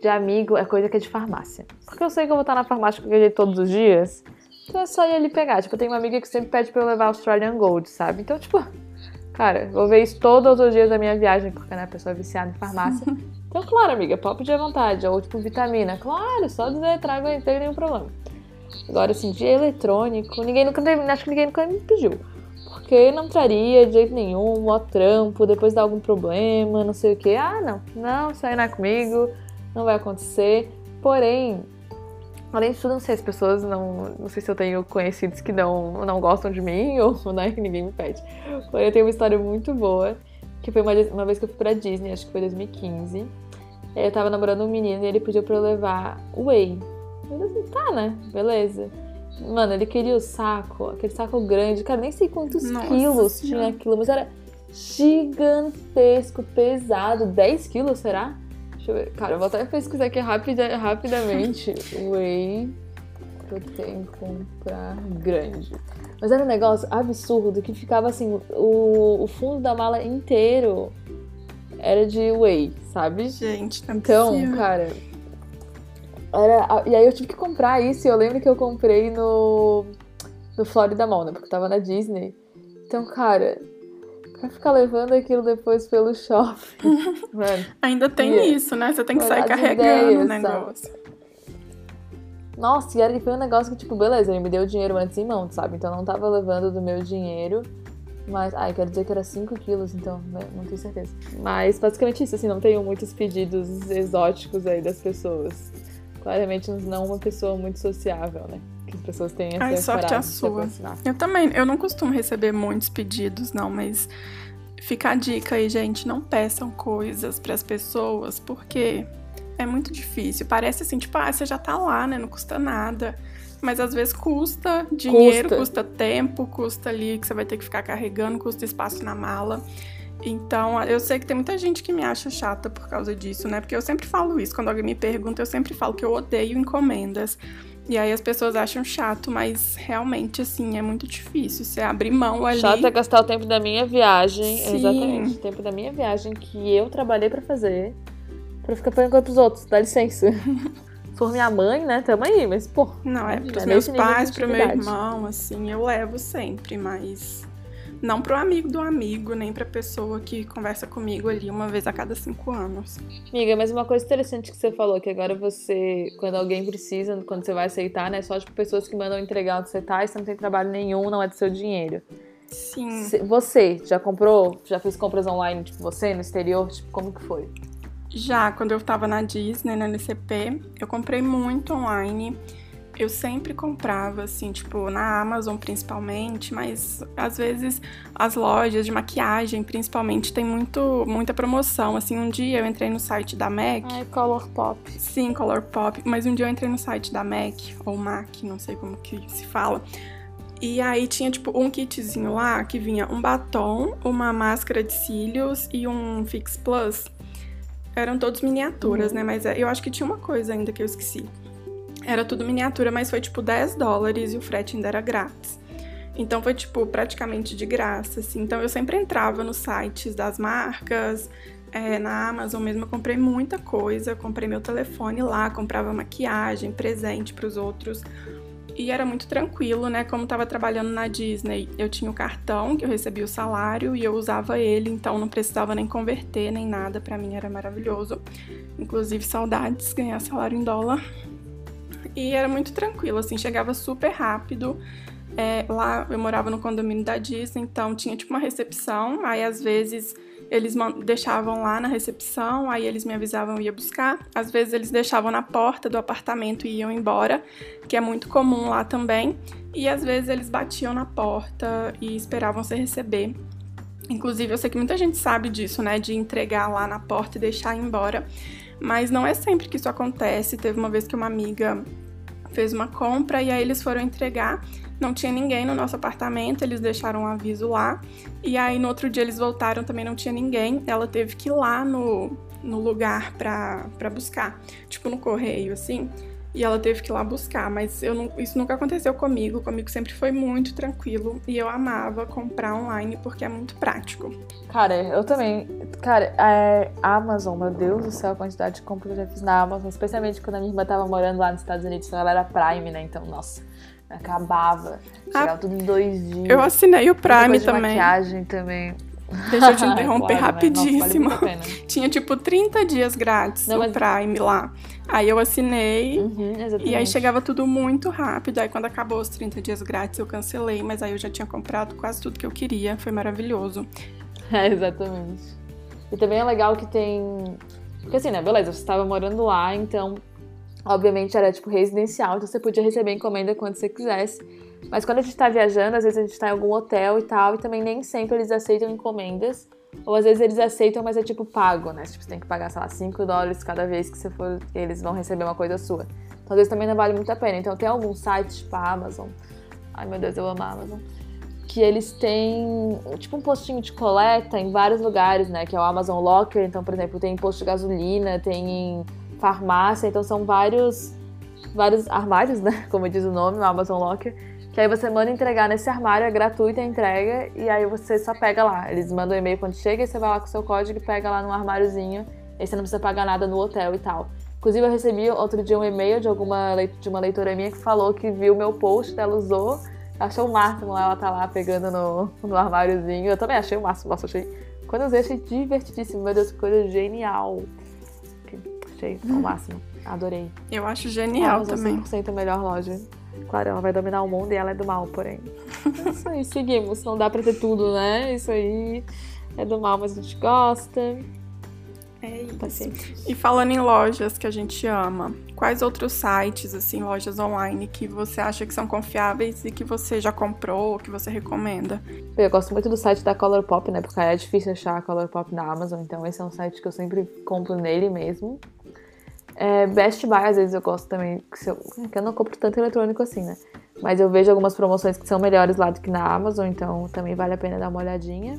de amigo é coisa que é de farmácia. Porque eu sei que eu vou estar na farmácia com ele todos os dias, então é só ir ali pegar. Tipo, eu tenho uma amiga que sempre pede pra eu levar Australian Gold, sabe? Então, tipo, cara, vou ver isso todos os dias da minha viagem, porque, né, a pessoa é viciada em farmácia. Então, claro, amiga, pode pedir à vontade. Ou, tipo, vitamina. Claro, só dizer, trago não tem nenhum problema. Agora, assim, de eletrônico, ninguém nunca teve, acho que ninguém nunca me pediu. Porque não traria de jeito nenhum, ó trampo, depois dá algum problema, não sei o que. Ah, não, não, isso aí não é comigo, não vai acontecer. Porém, além de tudo, não sei, as pessoas não. Não sei se eu tenho conhecidos que não, não gostam de mim ou não é que ninguém me pede. Porém, eu tenho uma história muito boa, que foi uma, uma vez que eu fui pra Disney, acho que foi 2015. Eu tava namorando um menino e ele pediu pra eu levar whey. Eu falei assim, tá, né? Beleza. Mano, ele queria o saco, aquele saco grande, cara, nem sei quantos Nossa quilos senhora. tinha aquilo, mas era gigantesco, pesado. 10 quilos, será? Deixa eu ver. Cara, eu vou até pesquisar aqui rapida, rapidamente. Whey protein comprar grande. Mas era um negócio absurdo que ficava assim, o, o fundo da mala inteiro era de whey, sabe? Gente, não é Então, possível. cara. Era, e aí eu tive que comprar isso. E eu lembro que eu comprei no, no Florida Mall, né? Porque tava na Disney. Então, cara, pra ficar levando aquilo depois pelo shopping. Mano, Ainda tem isso, né? Você tem que sair carregando ideias, o negócio. Sabe? Nossa, e era, foi um negócio que, tipo, beleza, ele me deu o dinheiro antes em mão, sabe? Então eu não tava levando do meu dinheiro. Mas, ai, quero dizer que era 5 quilos, então, né? não tenho certeza. Mas basicamente isso, assim, não tenho muitos pedidos exóticos aí das pessoas. Claramente não uma pessoa muito sociável, né? Que as pessoas têm essa Ai, sorte a sua. Eu também, eu não costumo receber muitos pedidos, não, mas fica a dica aí, gente, não peçam coisas para as pessoas, porque é muito difícil. Parece assim, tipo, ah, você já tá lá, né? Não custa nada. Mas às vezes custa dinheiro, custa. custa tempo, custa ali que você vai ter que ficar carregando, custa espaço na mala. Então, eu sei que tem muita gente que me acha chata por causa disso, né? Porque eu sempre falo isso. Quando alguém me pergunta, eu sempre falo que eu odeio encomendas. E aí as pessoas acham chato, mas realmente, assim, é muito difícil. Você abrir mão ali. Chato é gastar o tempo da minha viagem. Sim. Exatamente. O tempo da minha viagem que eu trabalhei para fazer. Pra ficar pagando pros outros. Dá licença. Se for minha mãe, né, tamo aí, mas, pô. Não, é pros é meus pais, pro meu irmão, assim, eu levo sempre, mas não pro amigo do amigo, nem pra pessoa que conversa comigo ali uma vez a cada cinco anos. Amiga, mas uma coisa interessante que você falou, que agora você, quando alguém precisa, quando você vai aceitar, né, só tipo pessoas que mandam entregar onde você tá e você não tem trabalho nenhum, não é do seu dinheiro. Sim. Você já comprou, já fez compras online, tipo, você no exterior, tipo, como que foi? Já, quando eu tava na Disney, na LCP, eu comprei muito online. eu sempre comprava, assim, tipo, na Amazon principalmente, mas às vezes as lojas de maquiagem, principalmente, tem muito, muita promoção. Assim, um dia eu entrei no site da MAC. Ai, Color Pop. Sim, Color Pop. Mas um dia eu entrei no site da MAC, ou MAC, não sei como que se fala. E aí tinha, tipo, um kitzinho lá que vinha um batom, uma máscara de cílios e um Fix Plus. Eram todos miniaturas, uhum. né? Mas é, eu acho que tinha uma coisa ainda que eu esqueci. Era tudo miniatura, mas foi tipo 10 dólares e o frete ainda era grátis. Então foi tipo praticamente de graça, assim. Então eu sempre entrava nos sites das marcas, é, na Amazon mesmo eu comprei muita coisa, comprei meu telefone lá, comprava maquiagem, presente para os outros. E era muito tranquilo, né? Como estava trabalhando na Disney, eu tinha o cartão que eu recebia o salário e eu usava ele, então não precisava nem converter nem nada. Para mim era maravilhoso. Inclusive saudades ganhar salário em dólar. E era muito tranquilo, assim, chegava super rápido. É, lá eu morava no condomínio da Disney, então tinha tipo uma recepção, aí às vezes eles deixavam lá na recepção, aí eles me avisavam e ia buscar. Às vezes eles deixavam na porta do apartamento e iam embora, que é muito comum lá também. E às vezes eles batiam na porta e esperavam você receber. Inclusive, eu sei que muita gente sabe disso, né? De entregar lá na porta e deixar ir embora. Mas não é sempre que isso acontece. Teve uma vez que uma amiga fez uma compra e aí eles foram entregar não tinha ninguém no nosso apartamento, eles deixaram um aviso lá. E aí no outro dia eles voltaram, também não tinha ninguém. Ela teve que ir lá no, no lugar pra, pra buscar, tipo no correio, assim. E ela teve que ir lá buscar, mas eu não, isso nunca aconteceu comigo. Comigo sempre foi muito tranquilo e eu amava comprar online porque é muito prático. Cara, eu também. Cara, é, Amazon, meu Deus do céu, a quantidade de compras que eu já fiz na Amazon, especialmente quando a minha irmã tava morando lá nos Estados Unidos, então ela era Prime, né? Então, nossa Acabava. Chegava ah, tudo em dois dias. Eu assinei o Prime também. maquiagem também. Deixa eu te interromper claro, rapidíssimo. Nossa, vale Tinha tipo 30 dias grátis Não, mas... Prime lá. Aí eu assinei uhum, e aí chegava tudo muito rápido. Aí quando acabou os 30 dias grátis eu cancelei, mas aí eu já tinha comprado quase tudo que eu queria. Foi maravilhoso. É, exatamente. E também é legal que tem. Porque assim, né? Beleza, você estava morando lá, então Obviamente era tipo residencial, então você podia receber encomenda quando você quisesse. Mas quando a gente tá viajando, às vezes a gente tá em algum hotel e tal, e também nem sempre eles aceitam encomendas. Ou às vezes eles aceitam, mas é tipo pago, né? Tipo, você tem que pagar, sei lá, 5 dólares cada vez que você for, eles vão receber uma coisa sua. Então às vezes também não vale muito a pena. Então tem alguns sites, tipo a Amazon. Ai meu Deus, eu amo a Amazon. Que eles têm tipo um postinho de coleta em vários lugares, né? Que é o Amazon Locker. Então, por exemplo, tem posto de gasolina, tem farmácia, então são vários vários armários, né? Como diz o nome, o Amazon Locker. Que aí você manda entregar nesse armário, é gratuita a entrega, e aí você só pega lá. Eles mandam um e-mail quando chega, e você vai lá com o seu código e pega lá no armáriozinho, e você não precisa pagar nada no hotel e tal. Inclusive, eu recebi outro dia um e-mail de, alguma, de uma leitora minha que falou que viu meu post, ela usou, achou o máximo lá, ela tá lá pegando no, no armáriozinho. Eu também achei o máximo, nossa, achei. Quando eu usei, achei divertidíssimo, meu Deus, que coisa genial achei ao máximo. Adorei. Eu acho genial a também. 100% a melhor loja. Claro, ela vai dominar o mundo e ela é do mal, porém. É isso aí, seguimos. Não dá pra ter tudo, né? Isso aí é do mal, mas a gente gosta. É isso. E falando em lojas que a gente ama, quais outros sites, assim, lojas online que você acha que são confiáveis e que você já comprou, que você recomenda? Eu gosto muito do site da Colourpop, né? Porque é difícil achar a Colourpop na Amazon, então esse é um site que eu sempre compro nele mesmo. É, Best Buy, às vezes eu gosto também, que, eu, que eu não compro tanto eletrônico assim, né? Mas eu vejo algumas promoções que são melhores lá do que na Amazon, então também vale a pena dar uma olhadinha.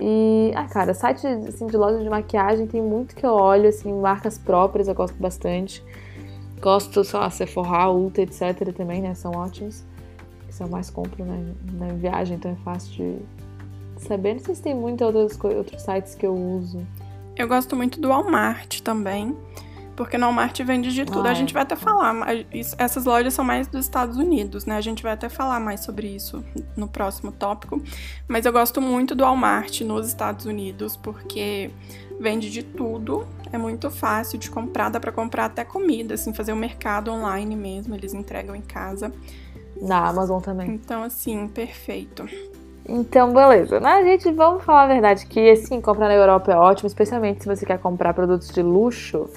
E, ah, cara, site assim, de loja de maquiagem tem muito que eu olho, assim, marcas próprias eu gosto bastante. Gosto, sei lá, Sephora, Ulta, etc. também, né? São ótimos. Eu mais compro né, na viagem, então é fácil de saber. Não sei se tem muitos outros, outros sites que eu uso. Eu gosto muito do Walmart também. Porque no Walmart vende de tudo. a gente vai até falar, mas essas lojas são mais dos Estados Unidos, né? A gente vai até falar mais sobre isso no próximo tópico. Mas eu gosto muito do Walmart nos Estados Unidos, porque vende de tudo. É muito fácil de comprar, dá para comprar até comida, assim, fazer o um mercado online mesmo, eles entregam em casa. Na Amazon também. Então, assim, perfeito. Então, beleza. Né? Gente, vamos falar a verdade que, assim, comprar na Europa é ótimo, especialmente se você quer comprar produtos de luxo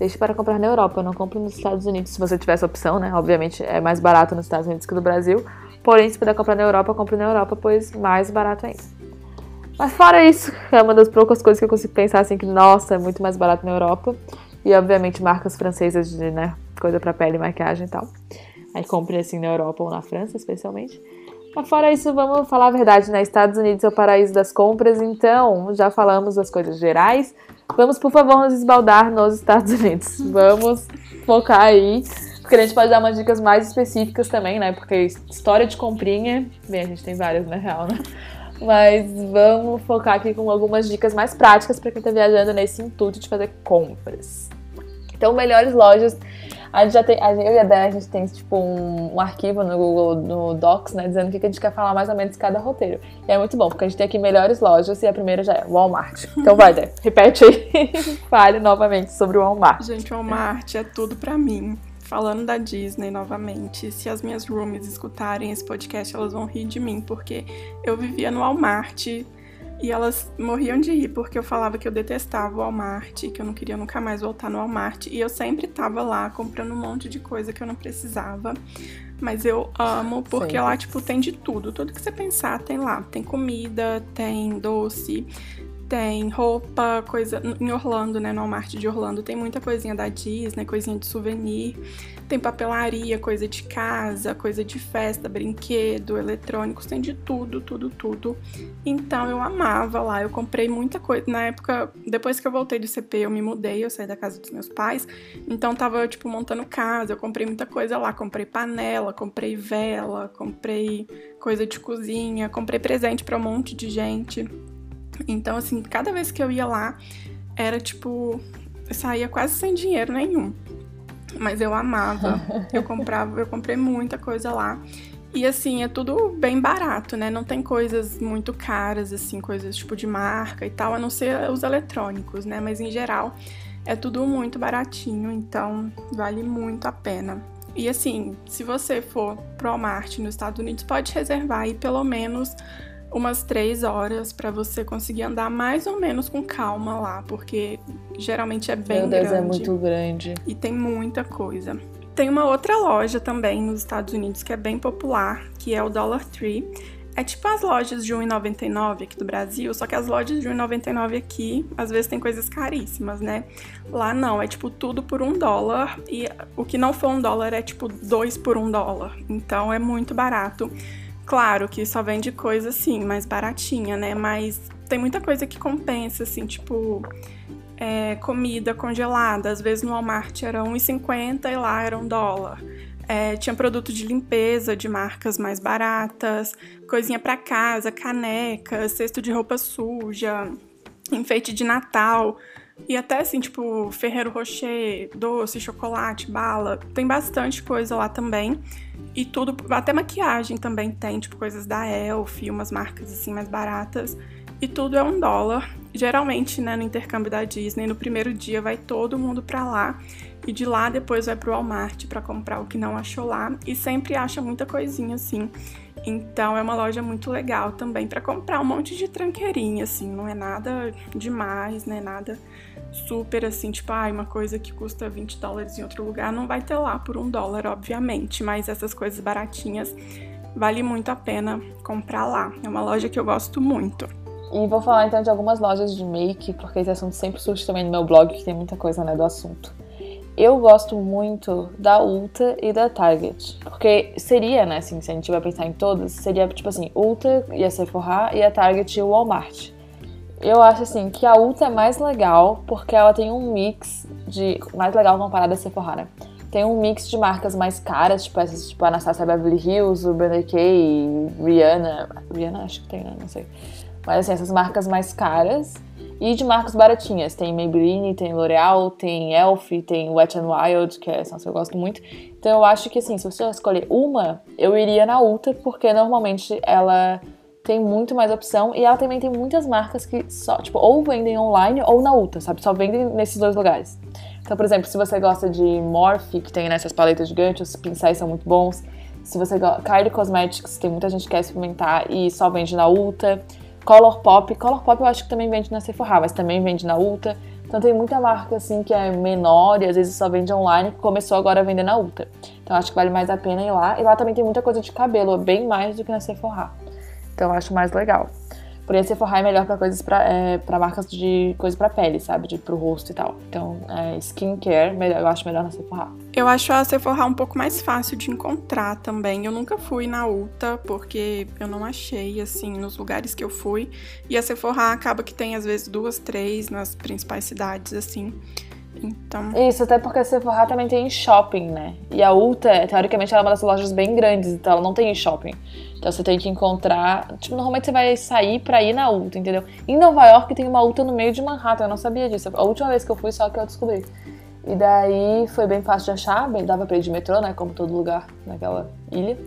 Deixe para comprar na Europa, não compre nos Estados Unidos. Se você tiver essa opção, né? Obviamente é mais barato nos Estados Unidos que no Brasil. Porém, se puder comprar na Europa, compre na Europa, pois mais barato ainda. Mas fora isso, é uma das poucas coisas que eu consigo pensar assim que, nossa, é muito mais barato na Europa. E obviamente marcas francesas de, né, coisa para pele, maquiagem e tal. Aí compre assim na Europa ou na França, especialmente. Mas fora isso, vamos falar a verdade, né? Estados Unidos é o paraíso das compras, então já falamos das coisas gerais. Vamos, por favor, nos esbaldar nos Estados Unidos. Vamos focar aí. Porque a gente pode dar umas dicas mais específicas também, né? Porque história de comprinha. Bem, a gente tem várias na real, né? Mas vamos focar aqui com algumas dicas mais práticas para quem está viajando nesse intuito de fazer compras. Então, melhores lojas a gente já tem, a gente, eu e a Dani, a gente tem tipo um, um, arquivo no Google, no Docs, né, dizendo o que a gente quer falar mais ou menos de cada roteiro. E é muito bom, porque a gente tem aqui melhores lojas e a primeira já é Walmart. Então vai, Dani, repete aí, fale novamente sobre o Walmart. Gente, o Walmart é tudo pra mim. Falando da Disney novamente, se as minhas roomies escutarem esse podcast, elas vão rir de mim, porque eu vivia no Walmart e elas morriam de rir porque eu falava que eu detestava o Walmart, que eu não queria nunca mais voltar no Walmart. E eu sempre tava lá comprando um monte de coisa que eu não precisava. Mas eu amo porque lá, tipo, tem de tudo. Tudo que você pensar tem lá. Tem comida, tem doce, tem roupa, coisa. Em Orlando, né? No Walmart de Orlando, tem muita coisinha da Disney, coisinha de souvenir. Tem papelaria, coisa de casa, coisa de festa, brinquedo, eletrônicos, tem de tudo, tudo, tudo. Então eu amava lá. Eu comprei muita coisa. Na época, depois que eu voltei do CP, eu me mudei, eu saí da casa dos meus pais. Então tava, tipo, montando casa. Eu comprei muita coisa lá. Comprei panela, comprei vela, comprei coisa de cozinha, comprei presente para um monte de gente. Então, assim, cada vez que eu ia lá, era tipo. Eu saía quase sem dinheiro nenhum. Mas eu amava. Eu comprava, eu comprei muita coisa lá. E assim, é tudo bem barato, né? Não tem coisas muito caras, assim, coisas tipo de marca e tal, a não ser os eletrônicos, né? Mas em geral é tudo muito baratinho, então vale muito a pena. E assim, se você for pro Walmart nos Estados Unidos, pode reservar aí pelo menos umas três horas para você conseguir andar mais ou menos com calma lá, porque geralmente é bem Meu Deus, grande. é muito grande. E tem muita coisa. Tem uma outra loja também nos Estados Unidos que é bem popular, que é o Dollar Tree. É tipo as lojas de 1,99 aqui do Brasil, só que as lojas de 1,99 aqui, às vezes tem coisas caríssimas, né? Lá não, é tipo tudo por um dólar e o que não for um dólar é tipo dois por um dólar. Então é muito barato. Claro que só vende coisa assim, mais baratinha, né? Mas tem muita coisa que compensa, assim, tipo é, comida congelada. Às vezes no Walmart era 1,50 e lá era um dólar. É, tinha produto de limpeza de marcas mais baratas, coisinha para casa, caneca, cesto de roupa suja, enfeite de Natal. E até assim, tipo, Ferreiro Rocher, doce, chocolate, bala. Tem bastante coisa lá também. E tudo, até maquiagem também tem, tipo coisas da Elf, umas marcas assim mais baratas. E tudo é um dólar. Geralmente, né, no intercâmbio da Disney, no primeiro dia vai todo mundo pra lá. E de lá depois vai pro Walmart para comprar o que não achou lá. E sempre acha muita coisinha assim. Então é uma loja muito legal também para comprar um monte de tranqueirinha, assim. Não é nada demais, né? Nada super assim, tipo, ah, uma coisa que custa 20 dólares em outro lugar não vai ter lá por um dólar, obviamente, mas essas coisas baratinhas vale muito a pena comprar lá. É uma loja que eu gosto muito. E vou falar então de algumas lojas de make, porque esse assunto sempre surge também no meu blog, que tem muita coisa né, do assunto. Eu gosto muito da Ulta e da Target. Porque seria, né, assim, se a gente vai pensar em todas, seria tipo assim, Ulta e a Sephora e a Target e o Walmart. Eu acho assim que a Ulta é mais legal porque ela tem um mix de. Mais legal comparada a Sephora, né? Tem um mix de marcas mais caras, tipo essas, tipo Anastasia Beverly Hills, Urban Decay, Rihanna. Rihanna acho que tem, né? Não sei. Mas assim, essas marcas mais caras. E de marcas baratinhas. Tem Maybelline, tem L'Oreal, tem Elf, tem Wet n Wild, que é, nossa, eu gosto muito. Então eu acho que assim, se você escolher uma, eu iria na Ulta, porque normalmente ela tem muito mais opção e ela também tem muitas marcas que só, tipo, ou vendem online ou na Ulta, sabe? Só vendem nesses dois lugares. Então, por exemplo, se você gosta de Morphe, que tem nessas paletas gigantes, os pincéis são muito bons. Se você gosta Kylie Cosmetics, tem muita gente que quer experimentar e só vende na Ulta. Color Pop, Color Pop eu acho que também vende na Sephora, mas também vende na Ulta. Então tem muita marca assim que é menor e às vezes só vende online, que começou agora a vender na Ulta. Então acho que vale mais a pena ir lá. E lá também tem muita coisa de cabelo, bem mais do que na Sephora. Então acho mais legal. Porém, a Sephora é melhor para coisas para é, marcas de coisa para pele, sabe? De pro rosto e tal. Então, é, skincare, eu acho melhor na Sephora. Eu acho a Sephora um pouco mais fácil de encontrar também. Eu nunca fui na Ulta porque eu não achei assim nos lugares que eu fui. E a Sephora acaba que tem às vezes duas, três nas principais cidades assim. Então... Isso, até porque a Sephora também tem em shopping, né? E a Ulta, teoricamente, ela é uma das lojas bem grandes, então ela não tem em shopping. Então você tem que encontrar. Tipo, normalmente você vai sair pra ir na Ulta, entendeu? Em Nova York tem uma Ulta no meio de Manhattan, eu não sabia disso. A última vez que eu fui, só que eu descobri. E daí foi bem fácil de achar, bem, dava pra ir de metrô, né? Como todo lugar naquela ilha.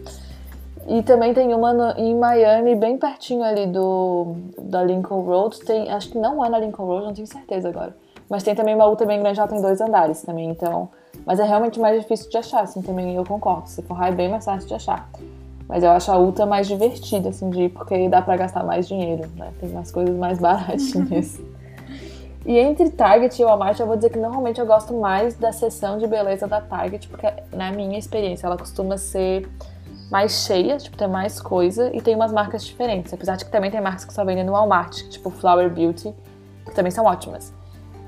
E também tem uma no, em Miami, bem pertinho ali do da Lincoln Road. Tem, acho que não é na Lincoln Road, não tenho certeza agora. Mas tem também uma Ulta bem grande, já tem dois andares também, então. Mas é realmente mais difícil de achar, assim, também eu concordo. Se for é bem mais fácil de achar. Mas eu acho a Ulta mais divertida, assim, de ir, porque dá pra gastar mais dinheiro, né? Tem umas coisas mais baratinhas. e entre Target e Walmart, eu vou dizer que normalmente eu gosto mais da seção de beleza da Target, porque na minha experiência ela costuma ser mais cheia, tipo, ter mais coisa e tem umas marcas diferentes. Apesar de que também tem marcas que só vendem no Walmart, tipo Flower Beauty, que também são ótimas.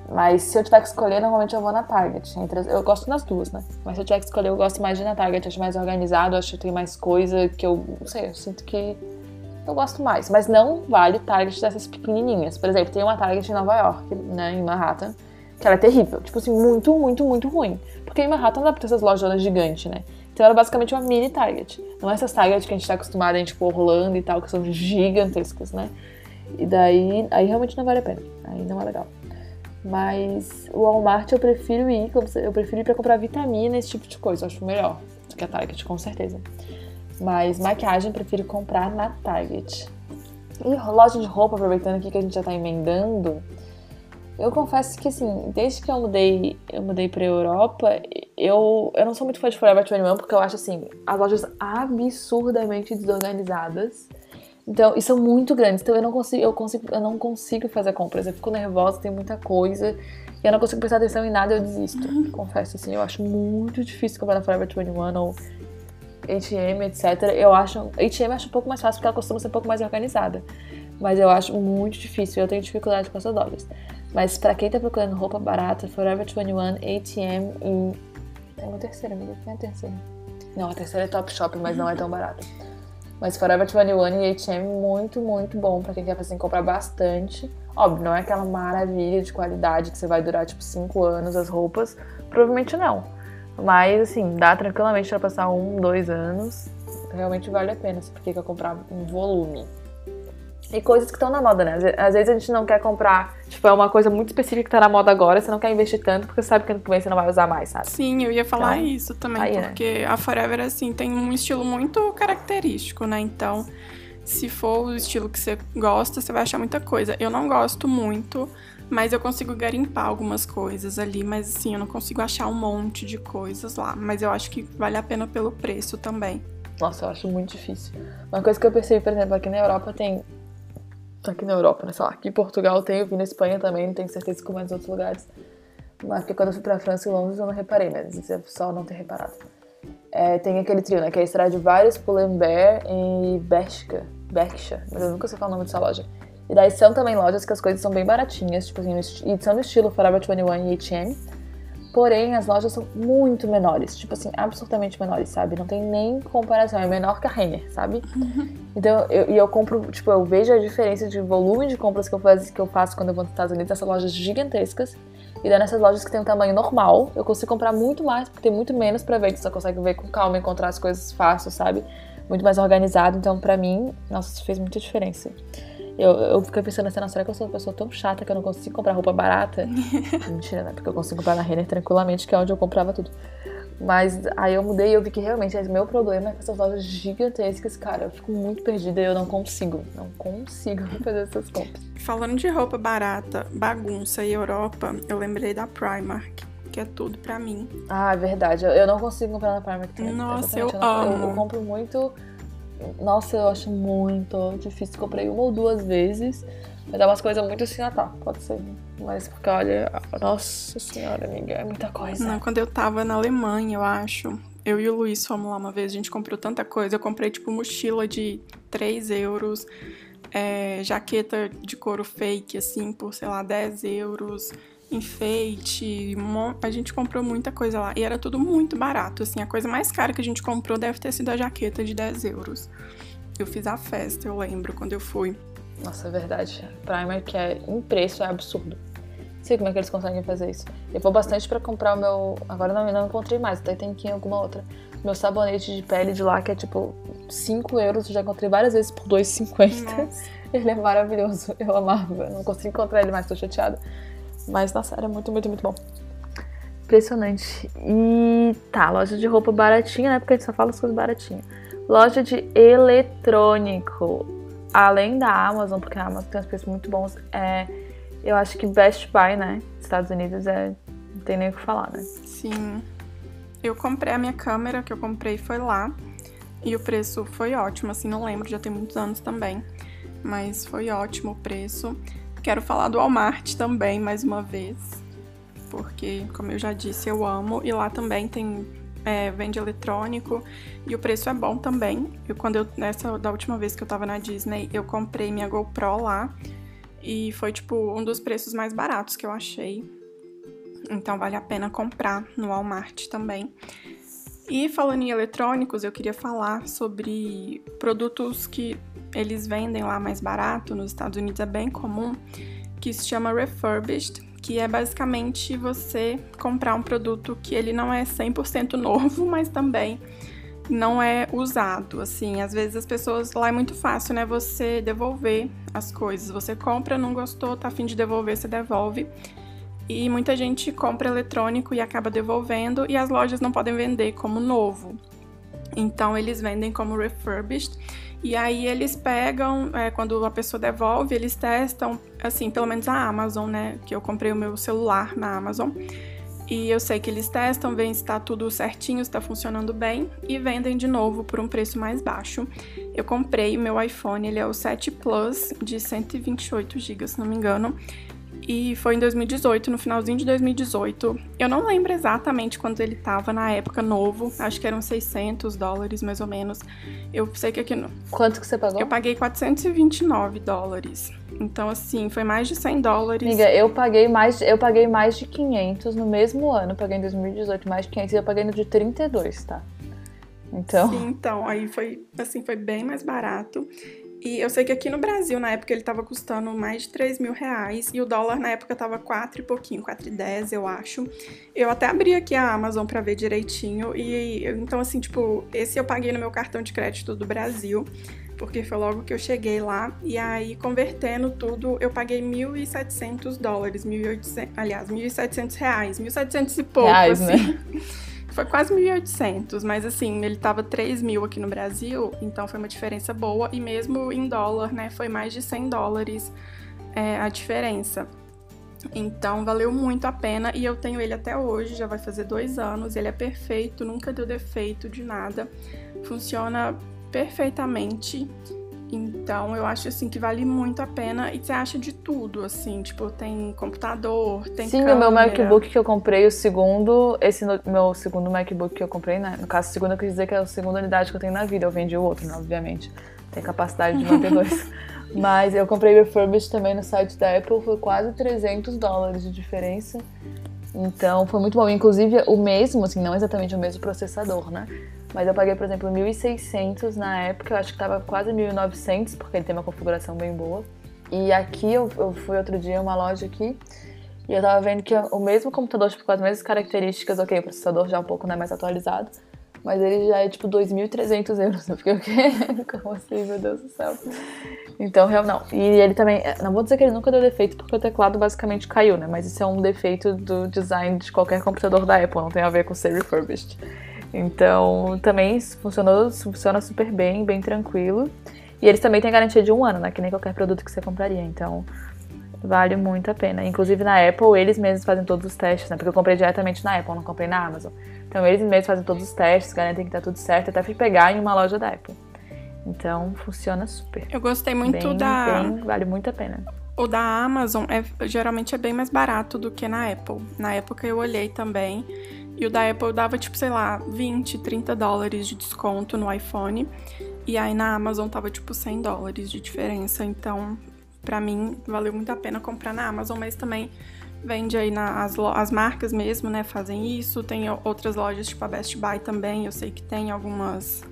Mas se eu tiver que escolher, normalmente eu vou na Target. eu gosto das duas, né? Mas se eu tiver que escolher, eu gosto mais de ir na Target. Acho mais organizado, acho que tem mais coisa que eu. Não sei, eu sinto que eu gosto mais. Mas não vale Target dessas pequenininhas. Por exemplo, tem uma Target em Nova York, né? Em Manhattan, que ela é terrível. Tipo assim, muito, muito, muito ruim. Porque em Manhattan não dá pra ter essas lojas gigantes, né? Então ela é basicamente uma mini Target. Não é essas Target que a gente tá acostumado em, tipo, Orlando e tal, que são gigantescas, né? E daí, aí realmente não vale a pena. Aí não é legal. Mas o Walmart eu prefiro ir, eu prefiro ir pra comprar vitamina, esse tipo de coisa. Eu acho melhor do que a Target, com certeza. Mas maquiagem eu prefiro comprar na Target. E loja de roupa, aproveitando aqui que a gente já tá emendando, eu confesso que assim, desde que eu mudei, eu mudei pra Europa, eu, eu não sou muito fã de Forever 21 porque eu acho assim, as lojas absurdamente desorganizadas. Então, e são muito grandes, então eu não consigo, eu consigo, eu não consigo fazer compras. Eu fico nervosa, tem muita coisa, e eu não consigo prestar atenção em nada, eu desisto. Uhum. Confesso assim, eu acho muito difícil comprar na Forever 21 ou H&M, etc. Eu acho, H&M acho um pouco mais fácil porque ela costuma ser um pouco mais organizada. Mas eu acho muito difícil, eu tenho dificuldade com essas lojas. Mas pra quem tá procurando roupa barata, Forever 21, H&M e... Tem uma terceira, amiga, é a terceira? Não, a terceira é Topshop, mas não é tão barata. Mas Forever 21 e H&M muito, muito bom para quem quer assim, comprar bastante. Óbvio, não é aquela maravilha de qualidade que você vai durar tipo 5 anos as roupas. Provavelmente não. Mas assim, dá tranquilamente para passar um, dois anos. Realmente vale a pena, porque quer comprar um volume e coisas que estão na moda, né? Às vezes a gente não quer comprar, tipo, é uma coisa muito específica que tá na moda agora, você não quer investir tanto porque você sabe que ano que vem você não vai usar mais, sabe? Sim, eu ia falar então, isso também, aí, né? porque né? a Forever, assim, tem um estilo muito característico, né? Então, se for o estilo que você gosta, você vai achar muita coisa. Eu não gosto muito, mas eu consigo garimpar algumas coisas ali, mas assim, eu não consigo achar um monte de coisas lá. Mas eu acho que vale a pena pelo preço também. Nossa, eu acho muito difícil. Uma coisa que eu percebi, por exemplo, aqui na Europa tem aqui na Europa, né? Sei lá, aqui em Portugal tem, eu vi na Espanha também, não tenho certeza como é outros lugares. Mas porque quando eu fui pra França e Londres eu não reparei, mas é só não ter reparado. É, tem aquele trio, né? Que é vários Pull&Bear e Bershka, Berkshire, mas eu nunca sei falar o nome dessa loja. E daí são também lojas que as coisas são bem baratinhas, tipo assim, e são no estilo Forever 21 e H&M. Porém, as lojas são muito menores, tipo assim, absurdamente menores, sabe? Não tem nem comparação, é menor que a Renner, sabe? Uhum. Então, eu, e eu compro, tipo, eu vejo a diferença de volume de compras que eu, faz, que eu faço quando eu vou nos Estados Unidos, nessas lojas gigantescas. E daí nessas lojas que tem um tamanho normal, eu consigo comprar muito mais, porque tem muito menos pra ver, você consegue ver com calma, encontrar as coisas fácil, sabe? Muito mais organizado, então pra mim, nossa, isso fez muita diferença. Eu, eu fiquei pensando assim, nossa, será que eu sou uma pessoa tão chata que eu não consigo comprar roupa barata? Mentira, né? Porque eu consigo comprar na Renner tranquilamente, que é onde eu comprava tudo. Mas aí eu mudei e eu vi que realmente o meu problema é com essas lojas gigantescas, cara. Eu fico muito perdida e eu não consigo. Não consigo fazer essas compras. Falando de roupa barata, bagunça e Europa, eu lembrei da Primark. Que é tudo pra mim. Ah, é verdade. Eu não consigo comprar na Primark. Também. Nossa, eu, eu, amo. Eu, eu compro muito nossa, eu acho muito difícil. Comprei uma ou duas vezes, Vai dar umas coisas muito assim, ah tá, pode ser. Mas porque olha, nossa senhora, amiga, é muita coisa. Não, quando eu tava na Alemanha, eu acho, eu e o Luiz fomos lá uma vez, a gente comprou tanta coisa. Eu comprei, tipo, mochila de 3 euros, é, jaqueta de couro fake, assim, por, sei lá, 10 euros, enfeite. A gente comprou muita coisa lá. E era tudo muito barato, assim. A coisa mais cara que a gente comprou deve ter sido a jaqueta de 10 euros. Eu fiz a festa, eu lembro, quando eu fui. Nossa, é verdade. Primer que é em preço é absurdo. Não sei como é que eles conseguem fazer isso. Eu vou bastante para comprar o meu. Agora não, não encontrei mais, até tem aqui em alguma outra. Meu sabonete de pele de lá, que é tipo 5 euros. Eu já encontrei várias vezes por 2,50. Ele é maravilhoso. Eu amava. Não consigo encontrar ele mais, tô chateada. Mas, nossa, era muito, muito, muito bom. Impressionante. E tá, loja de roupa baratinha, né? Porque a gente só fala as coisas baratinhas. Loja de eletrônico além da Amazon, porque a Amazon tem uns preços muito bons, é, eu acho que Best Buy, né? Estados Unidos é. Não tem nem o que falar, né? Sim. Eu comprei a minha câmera, que eu comprei foi lá. E o preço foi ótimo, assim, não lembro, já tem muitos anos também. Mas foi ótimo o preço. Quero falar do Walmart também, mais uma vez. Porque, como eu já disse, eu amo. E lá também tem é, vende eletrônico e o preço é bom também. Eu, quando eu, nessa da última vez que eu tava na Disney, eu comprei minha GoPro lá e foi tipo um dos preços mais baratos que eu achei. Então vale a pena comprar no Walmart também. E falando em eletrônicos, eu queria falar sobre produtos que eles vendem lá mais barato, nos Estados Unidos é bem comum, que se chama refurbished, que é basicamente você comprar um produto que ele não é 100% novo, mas também não é usado, assim, às vezes as pessoas lá é muito fácil, né, você devolver as coisas. Você compra, não gostou, tá afim de devolver, você devolve. E muita gente compra eletrônico e acaba devolvendo e as lojas não podem vender como novo. Então eles vendem como refurbished e aí eles pegam, é, quando a pessoa devolve, eles testam, assim, pelo menos a Amazon, né? Que eu comprei o meu celular na Amazon. E eu sei que eles testam, veem se está tudo certinho, se está funcionando bem e vendem de novo por um preço mais baixo. Eu comprei o meu iPhone, ele é o 7 Plus de 128 GB, se não me engano. E foi em 2018, no finalzinho de 2018. Eu não lembro exatamente quando ele tava na época novo. Acho que eram 600 dólares, mais ou menos. Eu sei que aqui no... Quanto que você pagou? Eu paguei 429 dólares. Então, assim, foi mais de 100 dólares. Amiga, eu paguei mais, eu paguei mais de 500 no mesmo ano. Eu paguei em 2018 mais de 500 e eu paguei no de 32, tá? Então... Sim, então, aí foi, assim, foi bem mais barato. E eu sei que aqui no Brasil, na época, ele estava custando mais de 3 mil reais e o dólar na época estava 4 e pouquinho, 4,10 eu acho. Eu até abri aqui a Amazon para ver direitinho e então assim, tipo, esse eu paguei no meu cartão de crédito do Brasil, porque foi logo que eu cheguei lá e aí convertendo tudo, eu paguei 1.700 dólares, 1.800, aliás, 1.700 reais, 1.700 e pouco, reais, assim. Né? Foi quase 1.800, mas assim, ele tava 3 mil aqui no Brasil, então foi uma diferença boa. E mesmo em dólar, né, foi mais de 100 dólares é, a diferença. Então valeu muito a pena e eu tenho ele até hoje, já vai fazer dois anos. Ele é perfeito, nunca deu defeito de nada, funciona perfeitamente então eu acho assim que vale muito a pena e você acha de tudo, assim, tipo, tem computador, tem Sim, câmera. o meu MacBook que eu comprei, o segundo, esse no, meu segundo MacBook que eu comprei, né? No caso, o segundo eu quis dizer que é a segunda unidade que eu tenho na vida. Eu vendi o outro, né, obviamente. Tem capacidade de manter dois. Mas eu comprei refurbished também no site da Apple, foi quase 300 dólares de diferença. Então foi muito bom. Inclusive o mesmo, assim, não exatamente o mesmo processador, né? Mas eu paguei, por exemplo, 1.600 na época, eu acho que tava quase 1.900, porque ele tem uma configuração bem boa. E aqui eu, eu fui outro dia uma loja aqui e eu tava vendo que o mesmo computador, tipo, com as mesmas características, ok, o processador já é um pouco né, mais atualizado, mas ele já é tipo 2.300 euros. Eu fiquei o quê? Como assim, meu Deus do céu? Então, real, não. E ele também, é, não vou dizer que ele nunca deu defeito, porque o teclado basicamente caiu, né? Mas isso é um defeito do design de qualquer computador da Apple, não tem a ver com ser refurbished. Então, também funcionou, funciona super bem, bem tranquilo. E eles também têm garantia de um ano, né? Que nem qualquer produto que você compraria. Então, vale muito a pena. Inclusive na Apple, eles mesmos fazem todos os testes, né? Porque eu comprei diretamente na Apple, não comprei na Amazon. Então, eles mesmos fazem todos os testes, garantem que tá tudo certo. Até fui pegar em uma loja da Apple. Então, funciona super. Eu gostei muito bem, da. Bem, vale muito a pena. O da Amazon é, geralmente é bem mais barato do que na Apple. Na época eu olhei também. E o da Apple dava, tipo, sei lá, 20, 30 dólares de desconto no iPhone. E aí na Amazon tava, tipo, 100 dólares de diferença. Então, para mim, valeu muito a pena comprar na Amazon. Mas também vende aí nas as marcas mesmo, né? Fazem isso. Tem outras lojas, tipo a Best Buy também. Eu sei que tem algumas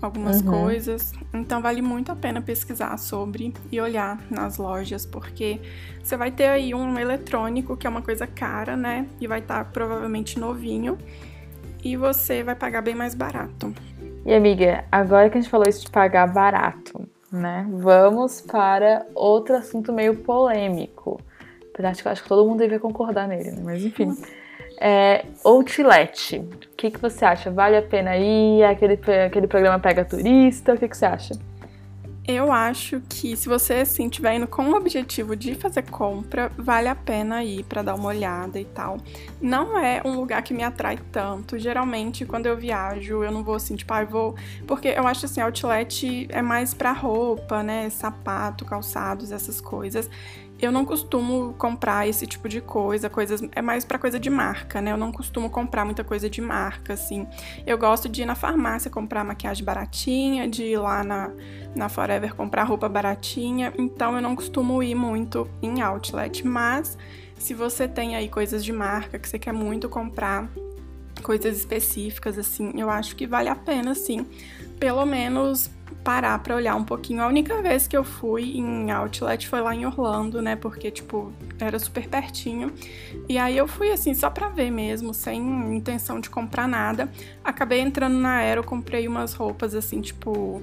algumas uhum. coisas. Então vale muito a pena pesquisar sobre e olhar nas lojas, porque você vai ter aí um eletrônico que é uma coisa cara, né? E vai estar tá provavelmente novinho e você vai pagar bem mais barato. E amiga, agora que a gente falou isso de pagar barato, né? Vamos para outro assunto meio polêmico. Apesar de que eu acho que todo mundo deveria concordar nele, né? Mas enfim. É, outlet. O que, que você acha? Vale a pena ir? Aquele, aquele programa pega turista? O que, que você acha? Eu acho que se você assim estiver indo com o objetivo de fazer compra, vale a pena ir para dar uma olhada e tal. Não é um lugar que me atrai tanto. Geralmente, quando eu viajo, eu não vou assim, tipo, ah, eu vou, porque eu acho assim, outlet é mais para roupa, né, sapato, calçados, essas coisas eu não costumo comprar esse tipo de coisa, coisas é mais para coisa de marca, né? Eu não costumo comprar muita coisa de marca, assim. Eu gosto de ir na farmácia comprar maquiagem baratinha, de ir lá na, na Forever comprar roupa baratinha. Então eu não costumo ir muito em outlet, mas se você tem aí coisas de marca que você quer muito comprar, coisas específicas assim, eu acho que vale a pena sim. Pelo menos parar para olhar um pouquinho. A única vez que eu fui em outlet foi lá em Orlando, né? Porque, tipo, era super pertinho. E aí eu fui assim, só pra ver mesmo, sem intenção de comprar nada. Acabei entrando na Aero, comprei umas roupas assim, tipo.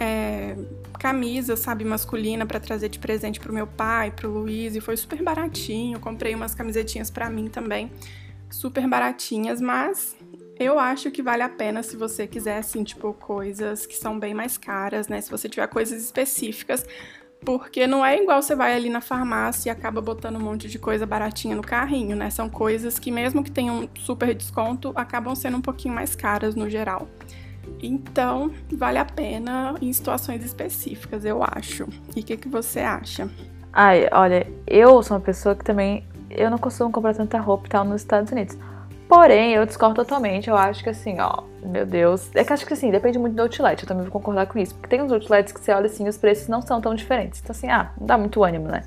É, camisa, sabe, masculina para trazer de presente pro meu pai, pro Luiz, e foi super baratinho. Comprei umas camisetinhas para mim também, super baratinhas, mas eu acho que vale a pena se você quiser, assim, tipo, coisas que são bem mais caras, né? Se você tiver coisas específicas, porque não é igual você vai ali na farmácia e acaba botando um monte de coisa baratinha no carrinho, né? São coisas que, mesmo que tenham super desconto, acabam sendo um pouquinho mais caras no geral. Então, vale a pena em situações específicas, eu acho. E o que, que você acha? Ai, olha, eu sou uma pessoa que também. Eu não costumo comprar tanta roupa e tal nos Estados Unidos. Porém, eu discordo totalmente. Eu acho que assim, ó, meu Deus. É que acho que assim, depende muito do outlet. Eu também vou concordar com isso. Porque tem uns outlets que você olha assim, os preços não são tão diferentes. Então, assim, ah, não dá muito ânimo, né?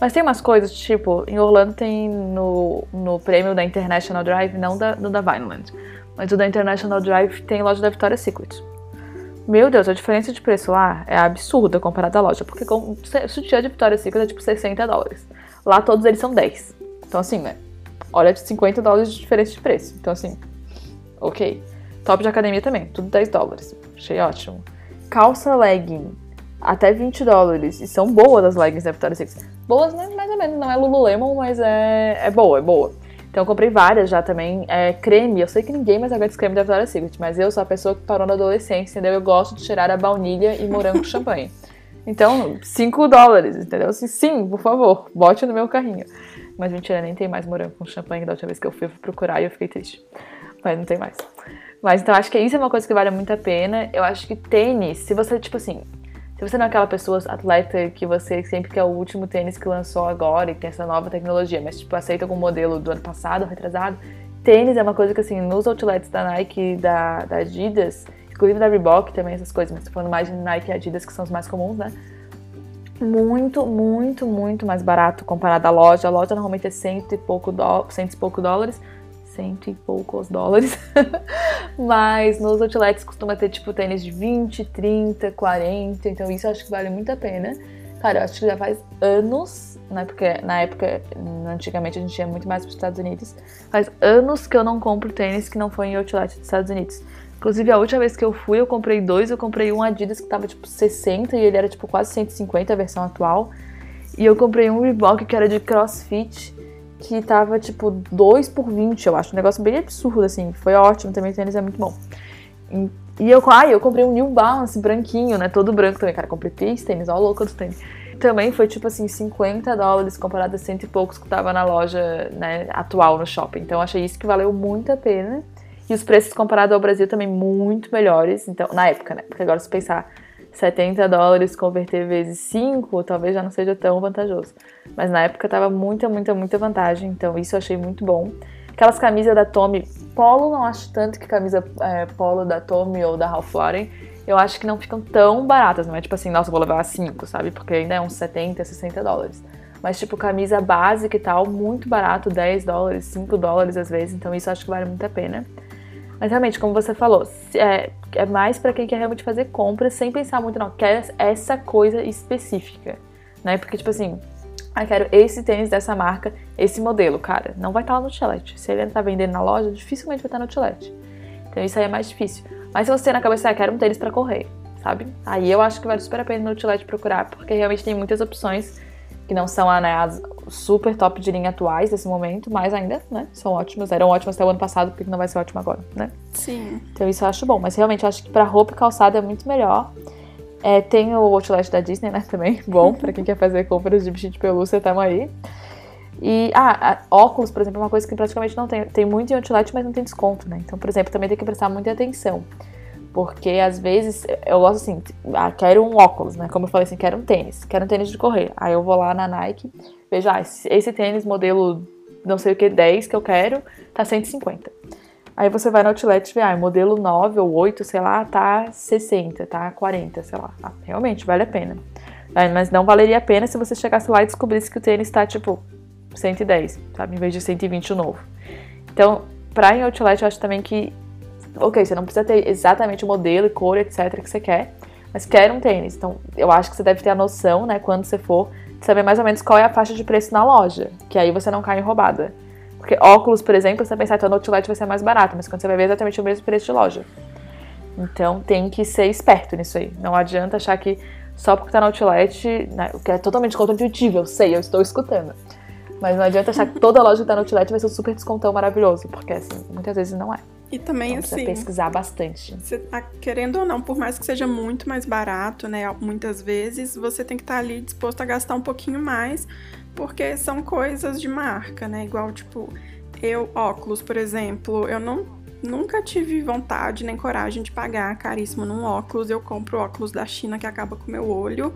Mas tem umas coisas, tipo, em Orlando tem no, no prêmio da International Drive, não da, no da Vineland, mas o da International Drive tem loja da Victoria's Secret. Meu Deus, a diferença de preço lá é absurda comparada à loja, porque com, o sutiã de Victoria's Secret é tipo 60 dólares. Lá todos eles são 10. Então, assim, né? Olha de 50 dólares de diferença de preço. Então, assim, ok. Top de academia também, tudo 10 dólares. Achei ótimo. Calça legging, até 20 dólares. E são boas as leggings da Victoria's Secret. Boas, né? Mais ou menos. Não é Lululemon, mas é, é boa, é boa. Então eu comprei várias já também. É, creme, eu sei que ninguém mais agora creme da Victoria's Secret, mas eu sou a pessoa que parou na adolescência, entendeu? Eu gosto de cheirar a baunilha e morango com champanhe. Então, 5 dólares, entendeu? Sim, por favor, bote no meu carrinho. Mas mentira, nem tem mais morango com champanhe da última vez que eu fui, eu fui procurar e eu fiquei triste. Mas não tem mais. Mas então acho que isso é uma coisa que vale muito a pena. Eu acho que tênis, se você, tipo assim, se você não é aquela pessoa atleta que você sempre quer o último tênis que lançou agora e tem essa nova tecnologia, mas tipo, aceita algum modelo do ano passado, retrasado, tênis é uma coisa que assim, nos outlets da Nike da, da Adidas, inclusive da Reebok também essas coisas, mas tô falando mais de Nike e Adidas que são os mais comuns, né? Muito, muito, muito mais barato comparado à loja. A loja normalmente é cento e pouco, do... cento e pouco dólares. Cento e poucos dólares. Mas nos outlets costuma ter tipo tênis de 20, 30, 40. Então isso eu acho que vale muito a pena. Cara, eu acho que já faz anos, né? Porque na época, antigamente a gente ia muito mais para os Estados Unidos. Faz anos que eu não compro tênis que não foi em outlet dos Estados Unidos. Inclusive, a última vez que eu fui, eu comprei dois. Eu comprei um Adidas que tava tipo 60 e ele era tipo quase 150 a versão atual. E eu comprei um Reebok que era de CrossFit, que tava tipo 2 por 20, eu acho. Um negócio bem absurdo, assim. Foi ótimo também, o tênis é muito bom. E eu, ah, eu comprei um New Balance branquinho, né? Todo branco também, cara. Comprei três tênis, ó, louco do tênis. Também foi tipo assim, 50 dólares comparado a cento e poucos que tava na loja né, atual no shopping. Então achei isso que valeu muito a pena. E os preços comparados ao Brasil também muito melhores. Então, na época, né? Porque agora se pensar 70 dólares converter vezes 5, talvez já não seja tão vantajoso. Mas na época tava muita, muita, muita vantagem, então isso eu achei muito bom. Aquelas camisas da Tommy, polo não acho tanto que camisa é, polo da Tommy ou da Ralph Lauren, eu acho que não ficam tão baratas, não é tipo assim, nossa, vou levar 5, sabe? Porque ainda é uns 70, 60 dólares. Mas tipo, camisa básica e tal, muito barato, 10 dólares, 5 dólares às vezes, então isso acho que vale muito a pena. Mas realmente, como você falou, é, é mais para quem quer realmente fazer compras sem pensar muito, não, quer essa coisa específica, né? Porque, tipo assim, ah, quero esse tênis dessa marca, esse modelo, cara, não vai estar lá no outlet. Se ele não tá vendendo na loja, dificilmente vai estar no outlet. Então isso aí é mais difícil. Mas se você tem na cabeça, ah, quero um tênis para correr, sabe? Aí eu acho que vale super a pena no outlet procurar, porque realmente tem muitas opções que não são né, as super top de linha atuais desse momento, mas ainda, né, são ótimas. Eram ótimas até o ano passado, porque não vai ser ótimo agora, né? Sim. Então isso eu acho bom, mas realmente eu acho que para roupa e calçado é muito melhor. É, tem o Outlet da Disney, né, também, bom, para quem quer fazer compras de bichinho de pelúcia, tamo aí. E, ah, óculos, por exemplo, é uma coisa que praticamente não tem. Tem muito em Outlet, mas não tem desconto, né? Então, por exemplo, também tem que prestar muita atenção. Porque às vezes eu gosto assim, ah, quero um óculos, né? Como eu falei assim, quero um tênis, quero um tênis de correr. Aí eu vou lá na Nike, vejo, ah, esse tênis modelo não sei o que, 10 que eu quero, tá 150. Aí você vai no outlet e vê, ah, modelo 9 ou 8, sei lá, tá 60, tá 40, sei lá. Ah, realmente, vale a pena. Mas não valeria a pena se você chegasse lá e descobrisse que o tênis tá, tipo, 110, sabe? Em vez de 120 o novo. Então, pra ir outlet, eu acho também que ok, você não precisa ter exatamente o modelo e cor, etc, que você quer, mas quer um tênis. Então, eu acho que você deve ter a noção, né, quando você for, de saber mais ou menos qual é a faixa de preço na loja, que aí você não cai em roubada. Porque óculos, por exemplo, você pensa, então no outlet vai ser mais barato, mas quando você vai ver exatamente o mesmo preço de loja. Então tem que ser esperto nisso aí. Não adianta achar que só porque tá no outlet, né, o que é totalmente contra-intuitivo, eu sei, eu estou escutando. Mas não adianta achar que toda loja que tá no outlet vai ser um super descontão maravilhoso, porque assim, muitas vezes não é. E também então, assim. Precisa pesquisar bastante. Você tá querendo ou não, por mais que seja muito mais barato, né? Muitas vezes você tem que estar tá ali disposto a gastar um pouquinho mais, porque são coisas de marca, né? Igual, tipo, eu, óculos, por exemplo, eu não nunca tive vontade nem coragem de pagar caríssimo num óculos. Eu compro óculos da China que acaba com meu olho,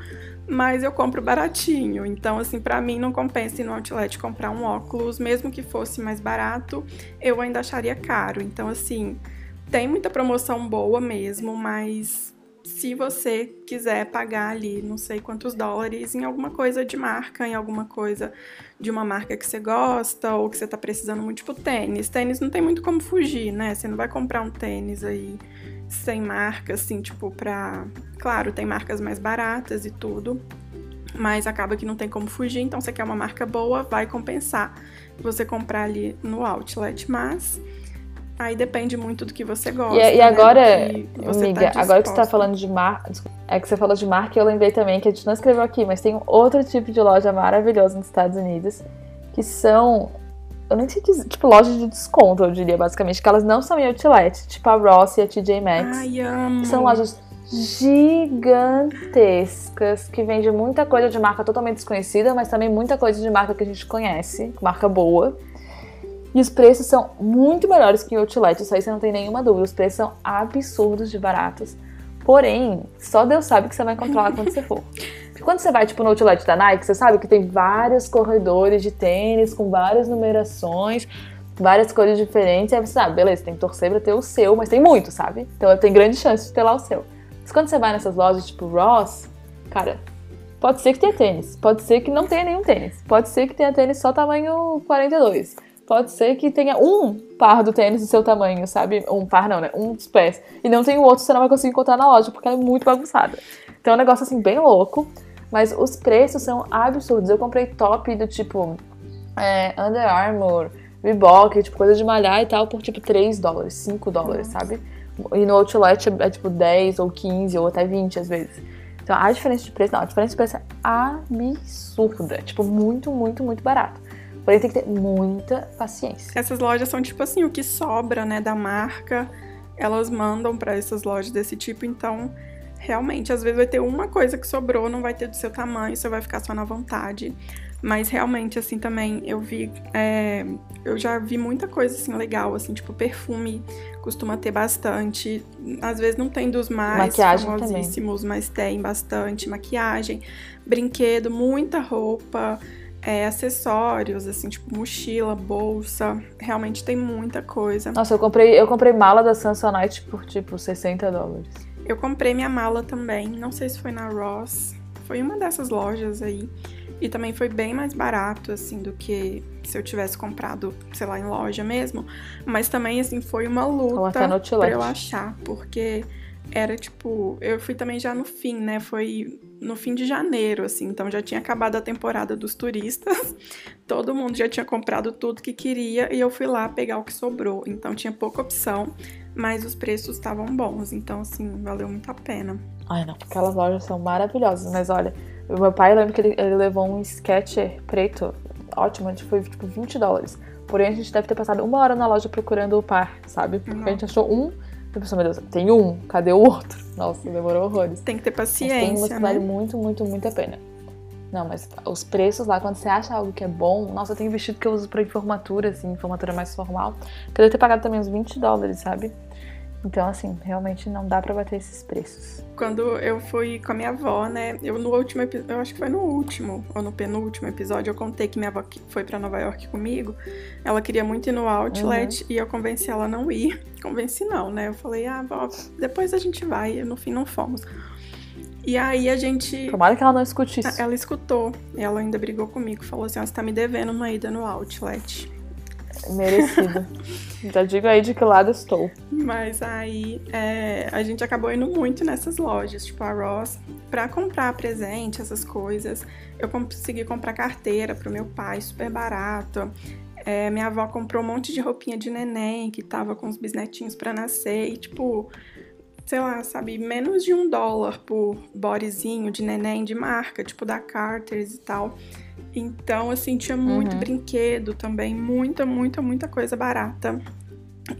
mas eu compro baratinho. Então, assim, para mim não compensa ir no outlet comprar um óculos, mesmo que fosse mais barato, eu ainda acharia caro. Então, assim, tem muita promoção boa mesmo, mas se você quiser pagar ali não sei quantos dólares em alguma coisa de marca, em alguma coisa de uma marca que você gosta ou que você tá precisando muito, tipo tênis. Tênis não tem muito como fugir, né? Você não vai comprar um tênis aí sem marca, assim, tipo, pra. Claro, tem marcas mais baratas e tudo, mas acaba que não tem como fugir, então você quer uma marca boa, vai compensar você comprar ali no outlet, mas Aí depende muito do que você gosta. E, e né? agora, amiga, tá agora que você tá falando de marca. É que você falou de marca, eu lembrei também que a gente não escreveu aqui, mas tem outro tipo de loja maravilhosa nos Estados Unidos, que são. Eu nem sei dizer, tipo, lojas de desconto, eu diria, basicamente, que elas não são em outlet, tipo a Ross e a TJ Maxx. Ai, amo. São lojas gigantescas que vendem muita coisa de marca totalmente desconhecida, mas também muita coisa de marca que a gente conhece, marca boa. E os preços são muito melhores que em outlet, isso aí você não tem nenhuma dúvida. Os preços são absurdos de baratos. Porém, só Deus sabe que você vai encontrar lá quando você for. Porque quando você vai, tipo, no outlet da Nike, você sabe que tem vários corredores de tênis com várias numerações, várias cores diferentes. Aí você sabe, beleza, tem que torcer pra ter o seu, mas tem muito, sabe? Então tem grande chance de ter lá o seu. Mas quando você vai nessas lojas, tipo Ross, cara, pode ser que tenha tênis, pode ser que não tenha nenhum tênis, pode ser que tenha tênis só tamanho 42 pode ser que tenha um par do tênis do seu tamanho, sabe? Um par não, né? Um dos pés. E não tem o outro, você não vai conseguir encontrar na loja, porque ela é muito bagunçada. Então é um negócio assim, bem louco. Mas os preços são absurdos. Eu comprei top do tipo é, Under Armour, Reebok, tipo, coisa de malhar e tal, por tipo 3 dólares, 5 dólares, sabe? E no Outlet é, é tipo 10 ou 15 ou até 20 às vezes. Então a diferença de preço, não, a diferença de preço é absurda. Tipo, muito, muito, muito barato. Porém, tem que ter muita paciência. Essas lojas são tipo assim, o que sobra, né, da marca, elas mandam para essas lojas desse tipo, então realmente, às vezes vai ter uma coisa que sobrou, não vai ter do seu tamanho, você vai ficar só na vontade. Mas realmente, assim, também eu vi. É, eu já vi muita coisa assim legal, assim, tipo perfume costuma ter bastante. Às vezes não tem dos mais Maquiagem famosíssimos, também. mas tem bastante maquiagem, brinquedo, muita roupa. É, acessórios, assim, tipo mochila, bolsa. Realmente tem muita coisa. Nossa, eu comprei, eu comprei mala da Samsonite por tipo 60 dólares. Eu comprei minha mala também. Não sei se foi na Ross. Foi uma dessas lojas aí. E também foi bem mais barato, assim, do que se eu tivesse comprado, sei lá, em loja mesmo. Mas também, assim, foi uma luta pra eu achar, porque era tipo. Eu fui também já no fim, né? Foi no fim de janeiro, assim, então já tinha acabado a temporada dos turistas. Todo mundo já tinha comprado tudo que queria e eu fui lá pegar o que sobrou. Então tinha pouca opção, mas os preços estavam bons, então assim, valeu muito a pena. Ai, não, aquelas lojas são maravilhosas, mas olha, o meu pai, eu lembro que ele, ele levou um sketcher preto, ótimo, a gente foi tipo 20 dólares. Porém, a gente deve ter passado uma hora na loja procurando o par, sabe? Porque Não. a gente achou um. E pensou, meu Deus, tem um, cadê o outro? Nossa, demorou horrores. Tem que ter paciência. Mas tem que né? vale muito, muito, muito a pena. Não, mas os preços lá, quando você acha algo que é bom, nossa, eu tenho vestido que eu uso pra informatura, assim, informatura mais formal, que eu devo ter pagado também uns 20 dólares, sabe? Então, assim, realmente não dá para bater esses preços. Quando eu fui com a minha avó, né? Eu no último eu acho que foi no último ou no penúltimo episódio, eu contei que minha avó foi para Nova York comigo. Ela queria muito ir no outlet uhum. e eu convenci ela a não ir. Convenci não, né? Eu falei: "Ah, avó, depois a gente vai". E no fim não fomos. E aí a gente. Tomara que ela não escute isso. Ela escutou. Ela ainda brigou comigo. Falou assim: você tá me devendo uma ida no outlet. Merecido. Já digo aí de que lado estou. Mas aí é, a gente acabou indo muito nessas lojas, tipo a Ross, pra comprar presente, essas coisas. Eu consegui comprar carteira pro meu pai, super barato. É, minha avó comprou um monte de roupinha de neném que tava com os bisnetinhos para nascer e, tipo, sei lá, sabe, menos de um dólar por bodyzinho de neném de marca, tipo da Carter's e tal. Então, assim, tinha muito uhum. brinquedo também, muita, muita, muita coisa barata.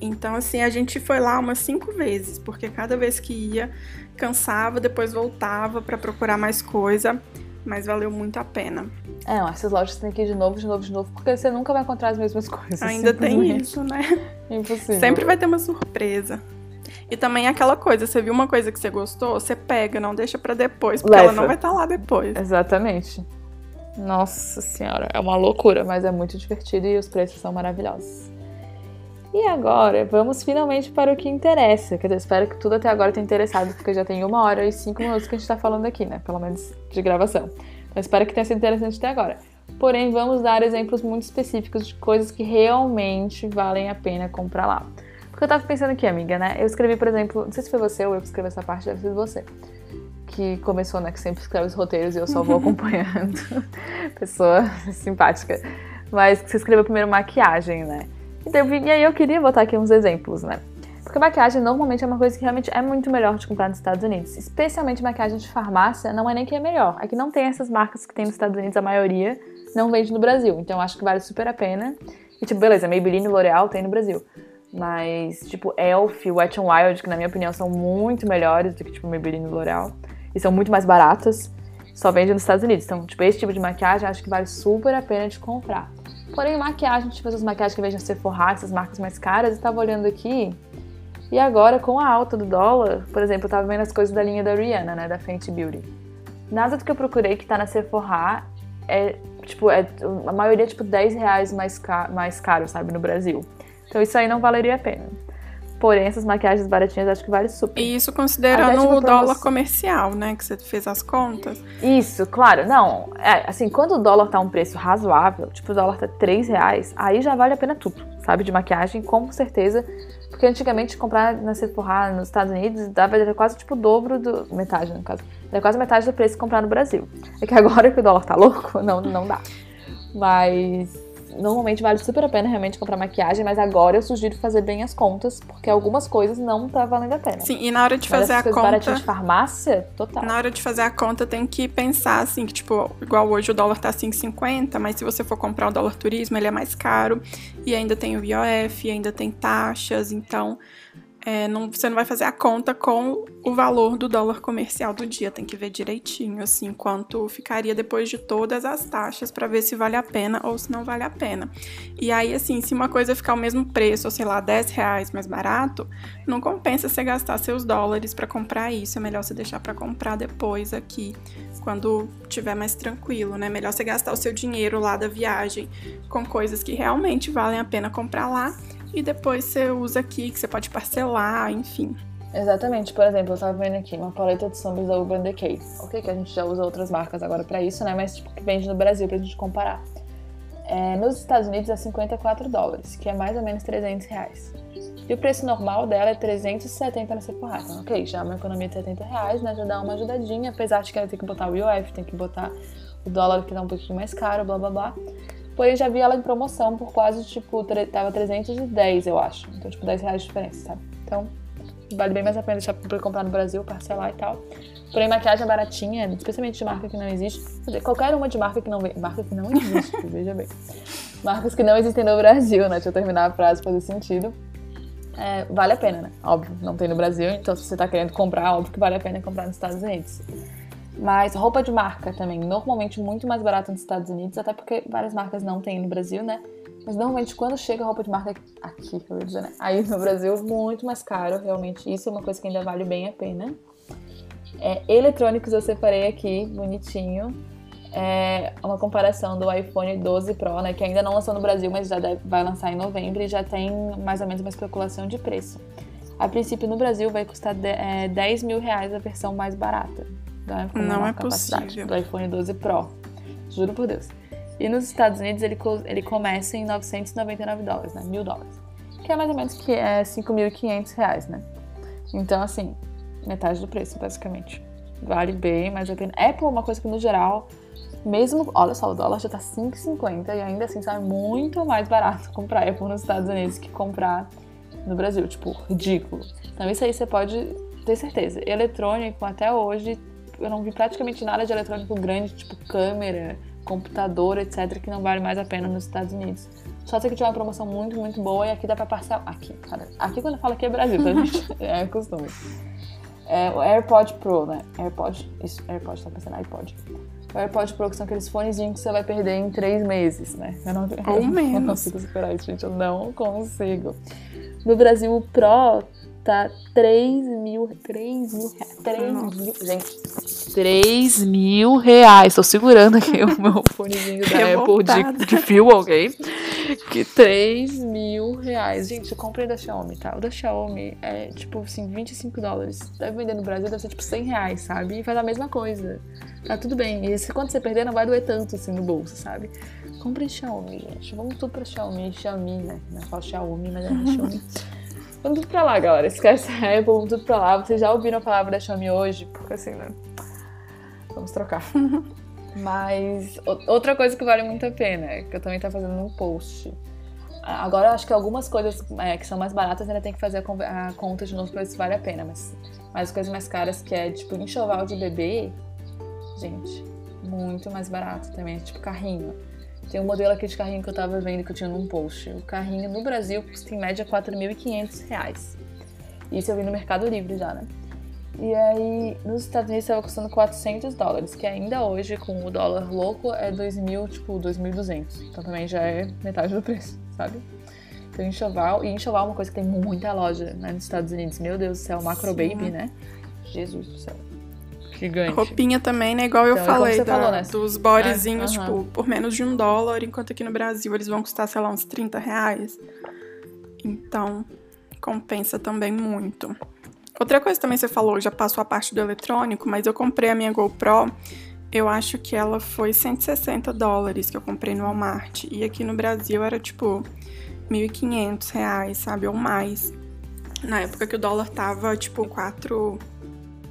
Então, assim, a gente foi lá umas cinco vezes, porque cada vez que ia, cansava, depois voltava para procurar mais coisa, mas valeu muito a pena. É, essas lojas tem que ir de novo, de novo, de novo, porque você nunca vai encontrar as mesmas coisas. Ainda tem isso, né? Impossível. Sempre vai ter uma surpresa. E também aquela coisa, você viu uma coisa que você gostou, você pega, não deixa para depois, porque Leva. ela não vai estar tá lá depois. Exatamente. Nossa senhora, é uma loucura, mas é muito divertido e os preços são maravilhosos. E agora, vamos finalmente para o que interessa. Quer dizer, espero que tudo até agora tenha interessado, porque já tem uma hora e cinco minutos que a gente está falando aqui, né? Pelo menos de gravação. Então, espero que tenha sido interessante até agora. Porém, vamos dar exemplos muito específicos de coisas que realmente valem a pena comprar lá. Porque eu tava pensando aqui, amiga, né? Eu escrevi, por exemplo, não sei se foi você ou eu que escrevi essa parte, deve ser você que começou, né, que sempre escreve os roteiros e eu só vou acompanhando. Pessoa simpática. Mas que você escreveu primeiro maquiagem, né? E aí eu queria botar aqui uns exemplos, né? Porque maquiagem normalmente é uma coisa que realmente é muito melhor de comprar nos Estados Unidos. Especialmente maquiagem de farmácia, não é nem que é melhor. É que não tem essas marcas que tem nos Estados Unidos, a maioria não vende no Brasil. Então acho que vale super a pena. E tipo, beleza, Maybelline e L'Oreal tem no Brasil. Mas, tipo, Elf, Wet n Wild, que na minha opinião são muito melhores do que, tipo, Maybelline e L'Oreal e são muito mais baratas, só vende nos Estados Unidos. Então, tipo, esse tipo de maquiagem acho que vale super a pena de comprar. Porém, maquiagem, tipo, essas maquiagens que vejo na Sephora, essas marcas mais caras, eu tava olhando aqui. E agora, com a alta do dólar, por exemplo, eu tava vendo as coisas da linha da Rihanna, né, da Fenty Beauty. Nada do que eu procurei que tá na Sephora é, tipo, é, a maioria é, tipo, 10 reais mais, ca mais caro, sabe, no Brasil. Então isso aí não valeria a pena. Porém, essas maquiagens baratinhas acho que vale super. E isso considerando tipo, o dólar comercial, né? Que você fez as contas. Isso, claro. Não, é, assim, quando o dólar tá um preço razoável, tipo, o dólar tá 3 reais, aí já vale a pena tudo, sabe? De maquiagem, com certeza. Porque antigamente comprar na Sephora nos Estados Unidos dava quase tipo o dobro do. Metade, no caso. Era quase metade do preço de comprar no Brasil. É que agora que o dólar tá louco, não, não dá. Mas normalmente vale super a pena realmente comprar maquiagem, mas agora eu sugiro fazer bem as contas, porque algumas coisas não tá valendo a pena. Sim, e na hora de fazer a conta. de farmácia, total. Na hora de fazer a conta, tem que pensar assim, que tipo, igual hoje o dólar tá 5,50, mas se você for comprar o dólar turismo, ele é mais caro, e ainda tem o IOF, e ainda tem taxas, então é, não, você não vai fazer a conta com o valor do dólar comercial do dia. Tem que ver direitinho, assim, quanto ficaria depois de todas as taxas para ver se vale a pena ou se não vale a pena. E aí, assim, se uma coisa ficar o mesmo preço, ou sei lá, 10 reais mais barato, não compensa você gastar seus dólares para comprar isso. É melhor você deixar para comprar depois aqui, quando tiver mais tranquilo, né? Melhor você gastar o seu dinheiro lá da viagem com coisas que realmente valem a pena comprar lá e depois você usa aqui, que você pode parcelar, enfim. Exatamente, por exemplo, eu tava vendo aqui uma paleta de sombras da Urban Decay. Ok, que a gente já usa outras marcas agora para isso, né? Mas tipo, que vende no Brasil pra gente comparar. É, nos Estados Unidos é 54 dólares, que é mais ou menos 300 reais. E o preço normal dela é 370 na Sephora. Então, ok, já é uma economia de 70 reais, né? Já dá uma ajudadinha, apesar de que ela tem que botar o UF, tem que botar o dólar que dá um pouquinho mais caro, blá blá blá. Porém, já vi ela em promoção por quase, tipo, tava 310, eu acho. Então, tipo, 10 reais de diferença, sabe? Então, vale bem mais a pena deixar pra comprar no Brasil, parcelar e tal. Porém, maquiagem é baratinha, especialmente de marca que não existe. Qualquer uma de marca que não marca que não existe, veja bem. Marcas que não existem no Brasil, né? Deixa eu terminar a frase fazer sentido. É, vale a pena, né? Óbvio, não tem no Brasil, então se você tá querendo comprar, óbvio que vale a pena comprar nos Estados Unidos. Mas roupa de marca também, normalmente muito mais barato nos Estados Unidos, até porque várias marcas não tem no Brasil, né? Mas normalmente quando chega roupa de marca aqui, dizer, né? Aí no Brasil, muito mais caro, realmente. Isso é uma coisa que ainda vale bem a pena. É, eletrônicos eu separei aqui, bonitinho. É uma comparação do iPhone 12 Pro, né? Que ainda não lançou no Brasil, mas já deve, vai lançar em novembro e já tem mais ou menos uma especulação de preço. A princípio, no Brasil, vai custar de, é, 10 mil reais a versão mais barata. Né? Não é possível. Do iPhone 12 Pro. Juro por Deus. E nos Estados Unidos ele, ele começa em 999 dólares, né? Mil dólares. Que é mais ou menos que é 5.500 reais, né? Então, assim, metade do preço, basicamente. Vale bem mais a pena. Apple é uma coisa que, no geral, mesmo. Olha só, o dólar já tá 5,50 e ainda assim sai muito mais barato comprar Apple nos Estados Unidos que comprar no Brasil. Tipo, ridículo. Então, isso aí você pode ter certeza. Eletrônico, até hoje, eu não vi praticamente nada de eletrônico grande, tipo câmera, computador, etc., que não vale mais a pena nos Estados Unidos. Só se que tiver uma promoção muito, muito boa e aqui dá pra passar. Aqui, cara. Aqui quando eu falo aqui é Brasil, tá, gente? é costume. É, o AirPod Pro, né? AirPod. Isso, AirPod, tá pensando iPod. O AirPod Pro, que são aqueles fonezinhos que você vai perder em três meses, né? Eu não, eu menos. não consigo superar isso, gente. Eu não consigo. No Brasil, o Pro tá 3 mil. 3 mil reais. 3 mil. Gente, 3 mil reais. Tô segurando aqui o meu fonezinho da Apple de, de fio, ok? Que 3 mil reais. Gente, comprei da Xiaomi, tá? O da Xiaomi é tipo assim, 25 dólares. Deve vender no Brasil, deve ser tipo 100 reais, sabe? E faz a mesma coisa. Tá tudo bem. E se, quando você perder, não vai doer tanto assim no bolso, sabe? Compre Xiaomi, gente. Vamos tudo pra Xiaomi. Xiaomi, né? Não falo Xiaomi, mas é Xiaomi. Vamos tudo pra lá, galera. Esquece a Apple, vamos tudo pra lá. Vocês já ouviram a palavra da Xiaomi hoje? Porque assim, né? Vamos trocar. Mas outra coisa que vale muito a pena, que eu também tô fazendo um post. Agora eu acho que algumas coisas é, que são mais baratas ainda tem que fazer a, a conta de novo pra ver se vale a pena. Mas, mas as coisas mais caras que é tipo enxoval de bebê, gente, muito mais barato também. Tipo carrinho. Tem um modelo aqui de carrinho que eu tava vendo que eu tinha num post. O carrinho no Brasil custa em média R$ 4.500. Isso eu vi no Mercado Livre já, né? E aí, nos Estados Unidos estava custando 400 dólares, que ainda hoje, com o dólar louco, é 2.000, tipo, 2.200. Então também já é metade do preço, sabe? Então, enxoval. E enxoval é uma coisa que tem muita loja né, nos Estados Unidos. Meu Deus do céu, Macro Sim. Baby, né? Jesus do céu gigante. Roupinha também, né? Igual eu então, falei, da, falou, né? dos bodyzinhos, é, tipo, por menos de um dólar, enquanto aqui no Brasil eles vão custar, sei lá, uns 30 reais. Então, compensa também muito. Outra coisa também você falou, já passou a parte do eletrônico, mas eu comprei a minha GoPro, eu acho que ela foi 160 dólares que eu comprei no Walmart. E aqui no Brasil era tipo 1.500 reais, sabe? Ou mais. Na época que o dólar tava tipo 4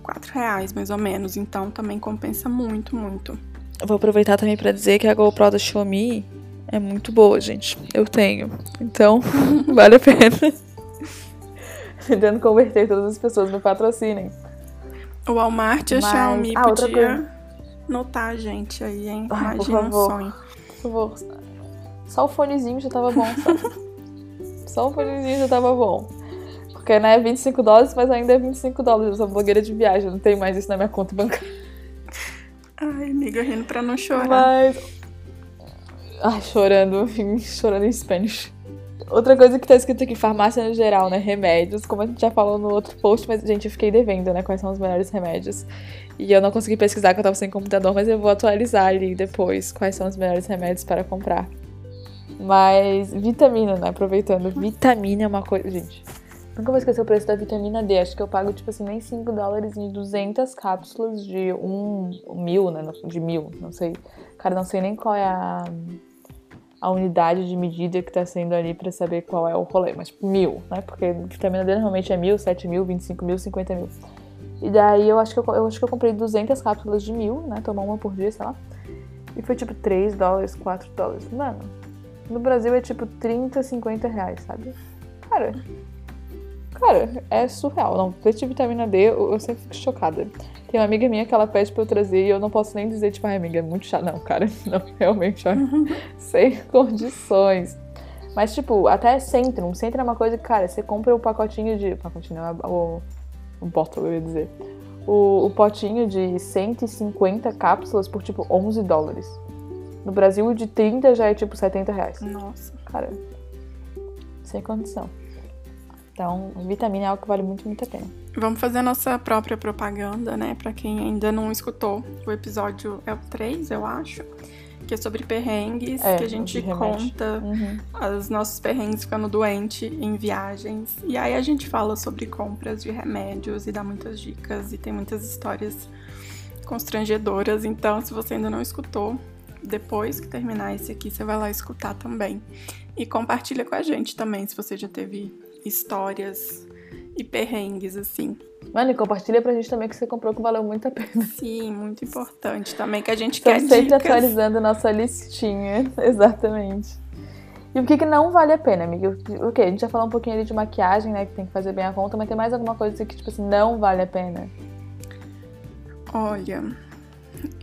4 reais, mais ou menos. Então também compensa muito, muito. Eu vou aproveitar também para dizer que a GoPro da Xiaomi é muito boa, gente. Eu tenho. Então, vale a pena. Tentando converter todas as pessoas no patrocinem. O Walmart e a Xiaomi ah, podia notar a gente aí, hein? Imagina por favor. um sonho. Por favor. Só o fonezinho já tava bom? Só o fonezinho já tava bom. Porque, né, 25 dólares, mas ainda é 25 dólares. Eu sou blogueira de viagem, não tenho mais isso na minha conta bancária. Ai, amiga, rindo pra não chorar. Mas. Ai, chorando, enfim, chorando em Spanish. Outra coisa que tá escrito aqui, farmácia no geral, né? Remédios, como a gente já falou no outro post, mas, gente, eu fiquei devendo, né? Quais são os melhores remédios. E eu não consegui pesquisar, que eu tava sem computador, mas eu vou atualizar ali depois quais são os melhores remédios para comprar. Mas vitamina, né? Aproveitando, vitamina é uma coisa. Gente, nunca vou esquecer o preço da vitamina D. Acho que eu pago, tipo assim, nem 5 dólares em 200 cápsulas de um mil, né? De mil, não sei. Cara, não sei nem qual é a a unidade de medida que está sendo ali para saber qual é o rolê, mas tipo, mil, né? Porque vitamina D normalmente é mil, sete mil, vinte e cinco mil, cinquenta mil. E daí eu acho que eu, eu acho que eu comprei 200 cápsulas de mil, né? Tomar uma por dia, sei lá. E foi tipo 3 dólares, 4 dólares. Mano, no Brasil é tipo 30, 50 reais, sabe? Cara, cara, é surreal. Não, preço de vitamina D, eu, eu sempre fico chocada. Tem uma amiga minha que ela pede pra eu trazer e eu não posso nem dizer, tipo, ai, amiga, é muito chato. Não, cara, não, realmente, ó, sem condições. Mas, tipo, até Centrum. Centrum é uma coisa que, cara, você compra o pacotinho de. Pacotinho, não, o, o bottle, eu ia dizer. O, o potinho de 150 cápsulas por, tipo, 11 dólares. No Brasil, o de 30 já é, tipo, 70 reais. Nossa. Cara, sem condição. Então, vitamina é algo que vale muito, muito a pena. Vamos fazer a nossa própria propaganda, né? Para quem ainda não escutou, o episódio é o 3, eu acho, que é sobre perrengues, É, que a gente conta Uhum. os nossos perrengues ficando doente em viagens. E aí a gente fala sobre compras de remédios e dá muitas dicas e tem muitas histórias constrangedoras. Então, se você ainda não escutou, depois que terminar esse aqui, você vai lá escutar também. E compartilha com a gente também, se você já teve histórias e perrengues assim. Mano, e compartilha pra gente também que você comprou que valeu muito a pena. Sim, muito importante também que a gente Estamos quer sempre dicas. atualizando a nossa listinha. Exatamente. E o que, que não vale a pena, amiga? O que? A gente já falou um pouquinho ali de maquiagem, né? Que tem que fazer bem a conta, mas tem mais alguma coisa que, tipo assim, não vale a pena? Olha,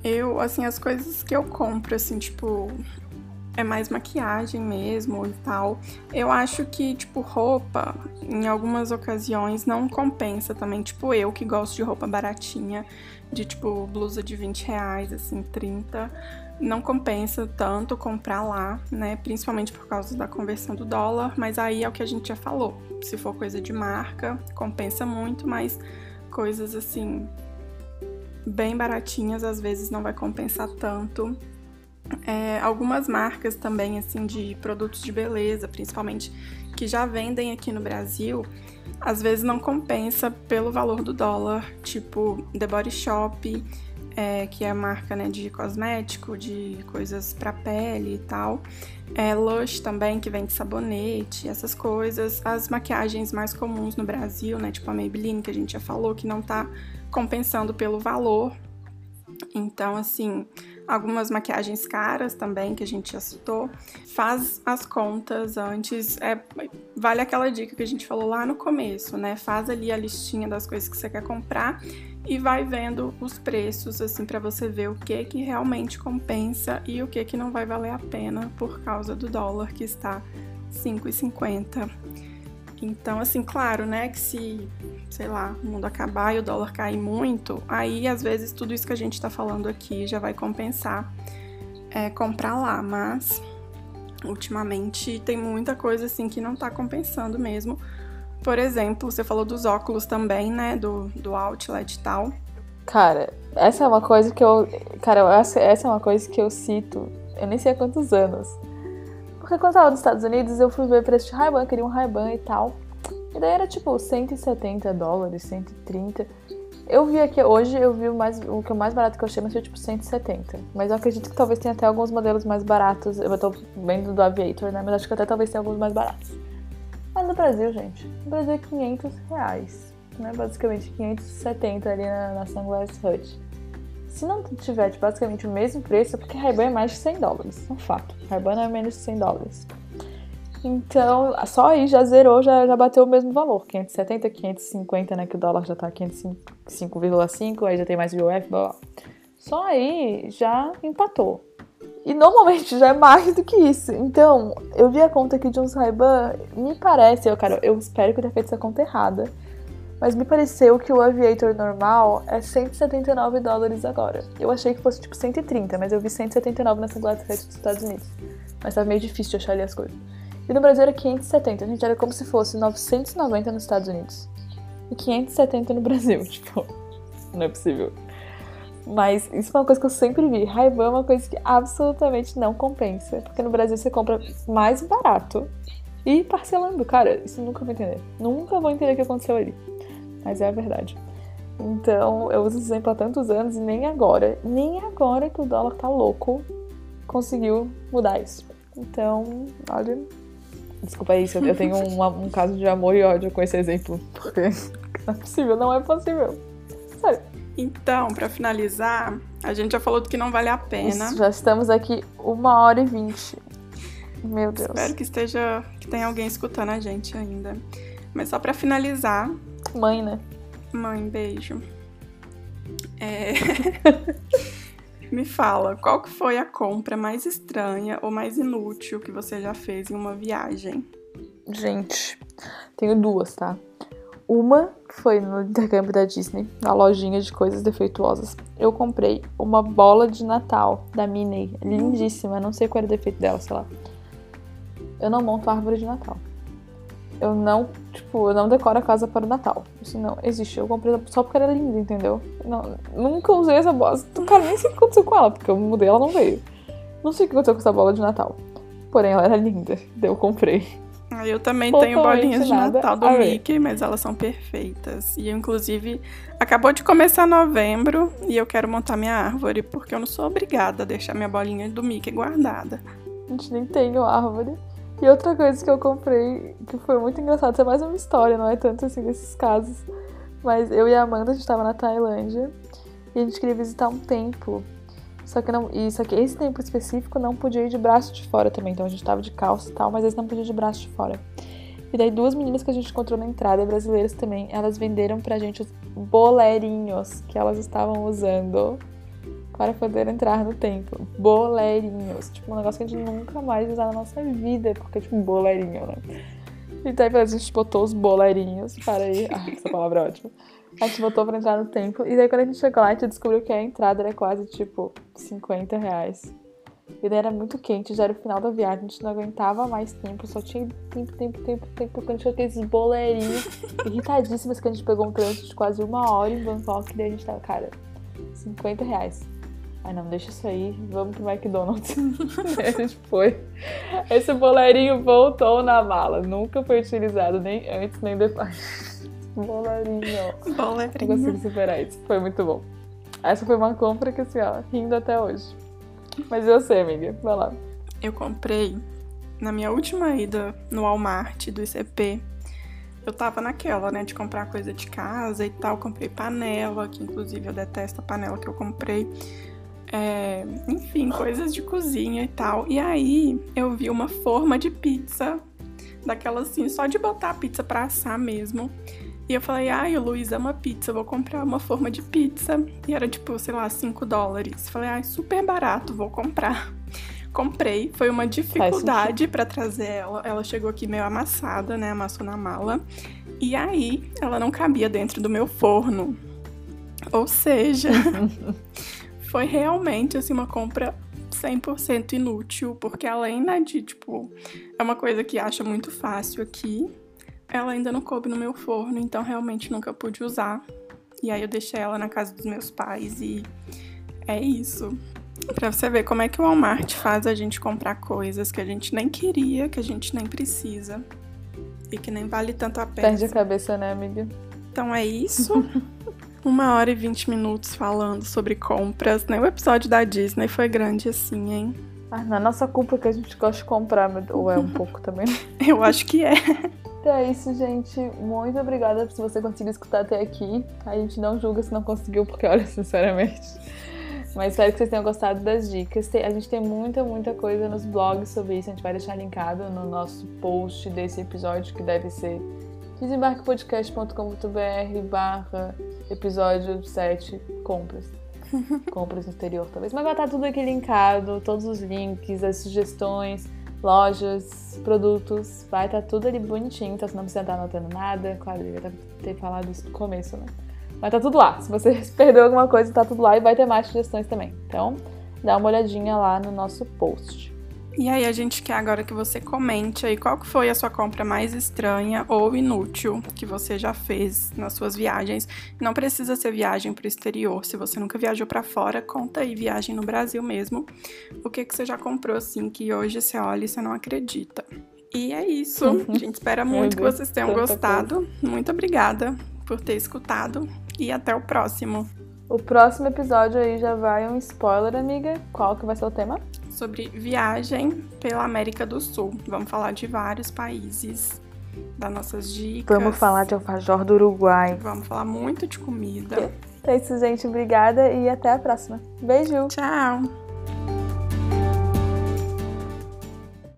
eu, assim, as coisas que eu compro, assim, tipo, é mais maquiagem mesmo e tal. Eu acho que, tipo, roupa, em algumas ocasiões, não compensa também. Tipo, eu que gosto de roupa baratinha, de, tipo, blusa de 20 reais, assim, 30. Não compensa tanto comprar lá, né? Principalmente por causa da conversão do dólar. Mas aí é o que a gente já falou. Se for coisa de marca, compensa muito, mas coisas assim bem baratinhas, às vezes não vai compensar tanto. É, algumas marcas também, assim, de produtos de beleza, principalmente, que já vendem aqui no Brasil, às vezes não compensa pelo valor do dólar, tipo The Body Shop, é, que é a marca né, de cosmético, de coisas para pele e tal. É, Lush também, que vende sabonete, essas coisas. As maquiagens mais comuns no Brasil, né, tipo a Maybelline, que a gente já falou, que não tá compensando pelo valor. Então, assim, algumas maquiagens caras também, que a gente já citou. Faz as contas antes. É, vale aquela dica que a gente falou lá no começo, né? Faz ali a listinha das coisas que você quer comprar e vai vendo os preços, assim, para você ver o que que realmente compensa e o que que não vai valer a pena por causa do dólar que está 5,50. Então, assim, claro, né, que se, sei lá, o mundo acabar e o dólar cair muito, aí às vezes tudo isso que a gente tá falando aqui já vai compensar é, comprar lá, mas ultimamente tem muita coisa assim que não tá compensando mesmo. Por exemplo, você falou dos óculos também, né, do, do outlet e tal. Cara, essa é uma coisa que eu. Cara, essa é uma coisa que eu cito, eu nem sei há quantos anos. Porque quando eu tava nos Estados Unidos, eu fui ver preço de Ray-Ban, queria um Ray-Ban e tal. E daí era tipo 170 dólares, 130. Eu vi aqui, hoje eu vi o, mais, o que o mais barato que eu achei, mas foi tipo 170. Mas eu acredito que talvez tenha até alguns modelos mais baratos. Eu tô vendo do Aviator, né? Mas acho que até talvez tenha alguns mais baratos. Mas no Brasil, gente, no Brasil é 500 reais. Né? Basicamente 570 ali na, na Sunglass Hut. Se não tiver tipo, basicamente o mesmo preço, é porque Ray-Ban é mais de 100 dólares. É um fato. Ray-Ban é menos de 100 dólares. Então, só aí já zerou, já, já bateu o mesmo valor. 570, 550, né? Que o dólar já tá 5,5, aí já tem mais UF, blá blá. Só aí já empatou. E normalmente já é mais do que isso. Então, eu vi a conta aqui de uns Ray-Ban, me parece, eu, cara, eu espero que eu tenha feito essa conta errada. Mas me pareceu que o Aviator normal é 179 dólares agora. Eu achei que fosse tipo 130, mas eu vi 179 nessa website dos Estados Unidos. Mas tava meio difícil de achar ali as coisas. E no Brasil era 570, gente, era como se fosse 990 nos Estados Unidos. E 570 no Brasil, tipo, não é possível. Mas isso é uma coisa que eu sempre vi. ray é uma coisa que absolutamente não compensa. Porque no Brasil você compra mais barato e parcelando. Cara, isso nunca vou entender. Nunca vou entender o que aconteceu ali. Mas é a verdade. Então, eu uso esse exemplo há tantos anos e nem agora, nem agora que o dólar tá louco, conseguiu mudar isso. Então, olha. Desculpa isso, eu tenho um, um caso de amor e ódio com esse exemplo. Porque não é possível, não é possível. Sério. Então, para finalizar, a gente já falou do que não vale a pena. Isso, já estamos aqui uma hora e vinte. Meu Deus. Espero que esteja, que tenha alguém escutando a gente ainda. Mas só para finalizar. Mãe, né? Mãe, beijo. É... Me fala, qual que foi a compra mais estranha ou mais inútil que você já fez em uma viagem? Gente, tenho duas, tá? Uma foi no intercâmbio da Disney, na lojinha de coisas defeituosas. Eu comprei uma bola de Natal da Minnie, lindíssima, não sei qual era o defeito dela, sei lá. Eu não monto árvore de Natal. Eu não, tipo, eu não decoro a casa para o Natal. Isso não existe. Eu comprei só porque era linda, entendeu? Não, nunca usei essa bola. Cara, nem sei o que aconteceu com ela, porque eu mudei, ela não veio. Não sei o que aconteceu com essa bola de Natal. Porém, ela era linda, daí eu comprei. Eu também tenho bolinhas de Natal do Mickey, mas elas são perfeitas. E inclusive, acabou de começar novembro e eu quero montar minha árvore, porque eu não sou obrigada a deixar minha bolinha do Mickey guardada. A gente nem tem árvore. E outra coisa que eu comprei, que foi muito engraçado, isso é mais uma história, não é tanto assim desses casos. Mas eu e a Amanda, a gente estava na Tailândia e a gente queria visitar um templo. Só que não. E só que esse templo específico não podia ir de braço de fora também. Então a gente tava de calça e tal, mas esse não podia ir de braço de fora. E daí duas meninas que a gente encontrou na entrada, brasileiras também, elas venderam pra gente os bolerinhos que elas estavam usando para poder entrar no templo. Bolerinhos. Tipo, um negócio que a gente nunca mais usar na nossa vida, porque, tipo, bolerinho, né? Então a gente botou os bolerinhos para ir. Ah, essa palavra é ótima. A gente botou pra entrar no templo. E daí quando a gente chegou lá, a gente descobriu que a entrada era quase, tipo, 50 reais. E daí era muito quente, já era o final da viagem, a gente não aguentava mais tempo, só tinha tempo, tempo, tempo, tempo. Quando a gente aqueles boleirinhos irritadíssimas que a gente pegou um trânsito de quase uma hora em Bangkok, e daí a gente tava, cara, 50 reais. Ai não, deixa isso aí, vamos pro McDonald's. a gente foi. Esse boleirinho voltou na mala, nunca foi utilizado nem antes nem depois. Boleirinho. Boleirinho. Não consigo superar isso, foi muito bom. Essa foi uma compra que assim, ó, rindo até hoje. Mas eu sei, amiga, vai lá. Eu comprei na minha última ida no Walmart do ICP. Eu tava naquela, né, de comprar coisa de casa e tal. Comprei panela, que inclusive eu detesto a panela que eu comprei. É, enfim, coisas de cozinha e tal. E aí eu vi uma forma de pizza, daquela assim, só de botar a pizza pra assar mesmo. E eu falei, ai, o Luiz ama pizza, vou comprar uma forma de pizza. E era tipo, sei lá, 5 dólares. Falei, ai, super barato, vou comprar. Comprei, foi uma dificuldade para trazer ela. Ela chegou aqui meio amassada, né? Amassou na mala. E aí, ela não cabia dentro do meu forno. Ou seja, foi realmente assim uma compra 100% inútil, porque além né, de, tipo, é uma coisa que acha muito fácil aqui, ela ainda não coube no meu forno, então realmente nunca pude usar. E aí eu deixei ela na casa dos meus pais e é isso. Pra você ver como é que o Walmart faz a gente comprar coisas que a gente nem queria, que a gente nem precisa e que nem vale tanto a pena. Perde a cabeça, né, amiga? Então é isso. Uma hora e vinte minutos falando sobre compras. Né? O episódio da Disney foi grande assim, hein? Ah, não é nossa culpa que a gente gosta de comprar, ou é um pouco também? Eu acho que é. Então é isso, gente. Muito obrigada se você conseguiu escutar até aqui. A gente não julga se não conseguiu, porque olha, sinceramente. Mas espero que vocês tenham gostado das dicas. A gente tem muita, muita coisa nos blogs sobre isso. A gente vai deixar linkado no nosso post desse episódio, que deve ser desembarquepodcast.com.br barra episódio 7 compras. compras no exterior, talvez. Mas vai estar tudo aqui linkado, todos os links, as sugestões, lojas, produtos, vai estar tudo ali bonitinho, então você não precisa estar anotando nada. Claro, eu devia ter falado isso no começo, né? Mas tá tudo lá. Se você perdeu alguma coisa, tá tudo lá e vai ter mais sugestões também. Então, dá uma olhadinha lá no nosso post. E aí a gente quer agora que você comente aí qual que foi a sua compra mais estranha ou inútil que você já fez nas suas viagens. Não precisa ser viagem para o exterior. Se você nunca viajou para fora, conta aí viagem no Brasil mesmo. O que que você já comprou assim que hoje você olha e você não acredita. E é isso. A gente espera muito que vocês tenham gostado. Muito obrigada por ter escutado e até o próximo. O próximo episódio aí já vai um spoiler, amiga. Qual que vai ser o tema? Sobre viagem pela América do Sul. Vamos falar de vários países, das nossas dicas. Vamos falar de alfajor do Uruguai. Vamos falar muito de comida. É isso, gente. Obrigada e até a próxima. Beijo. Tchau.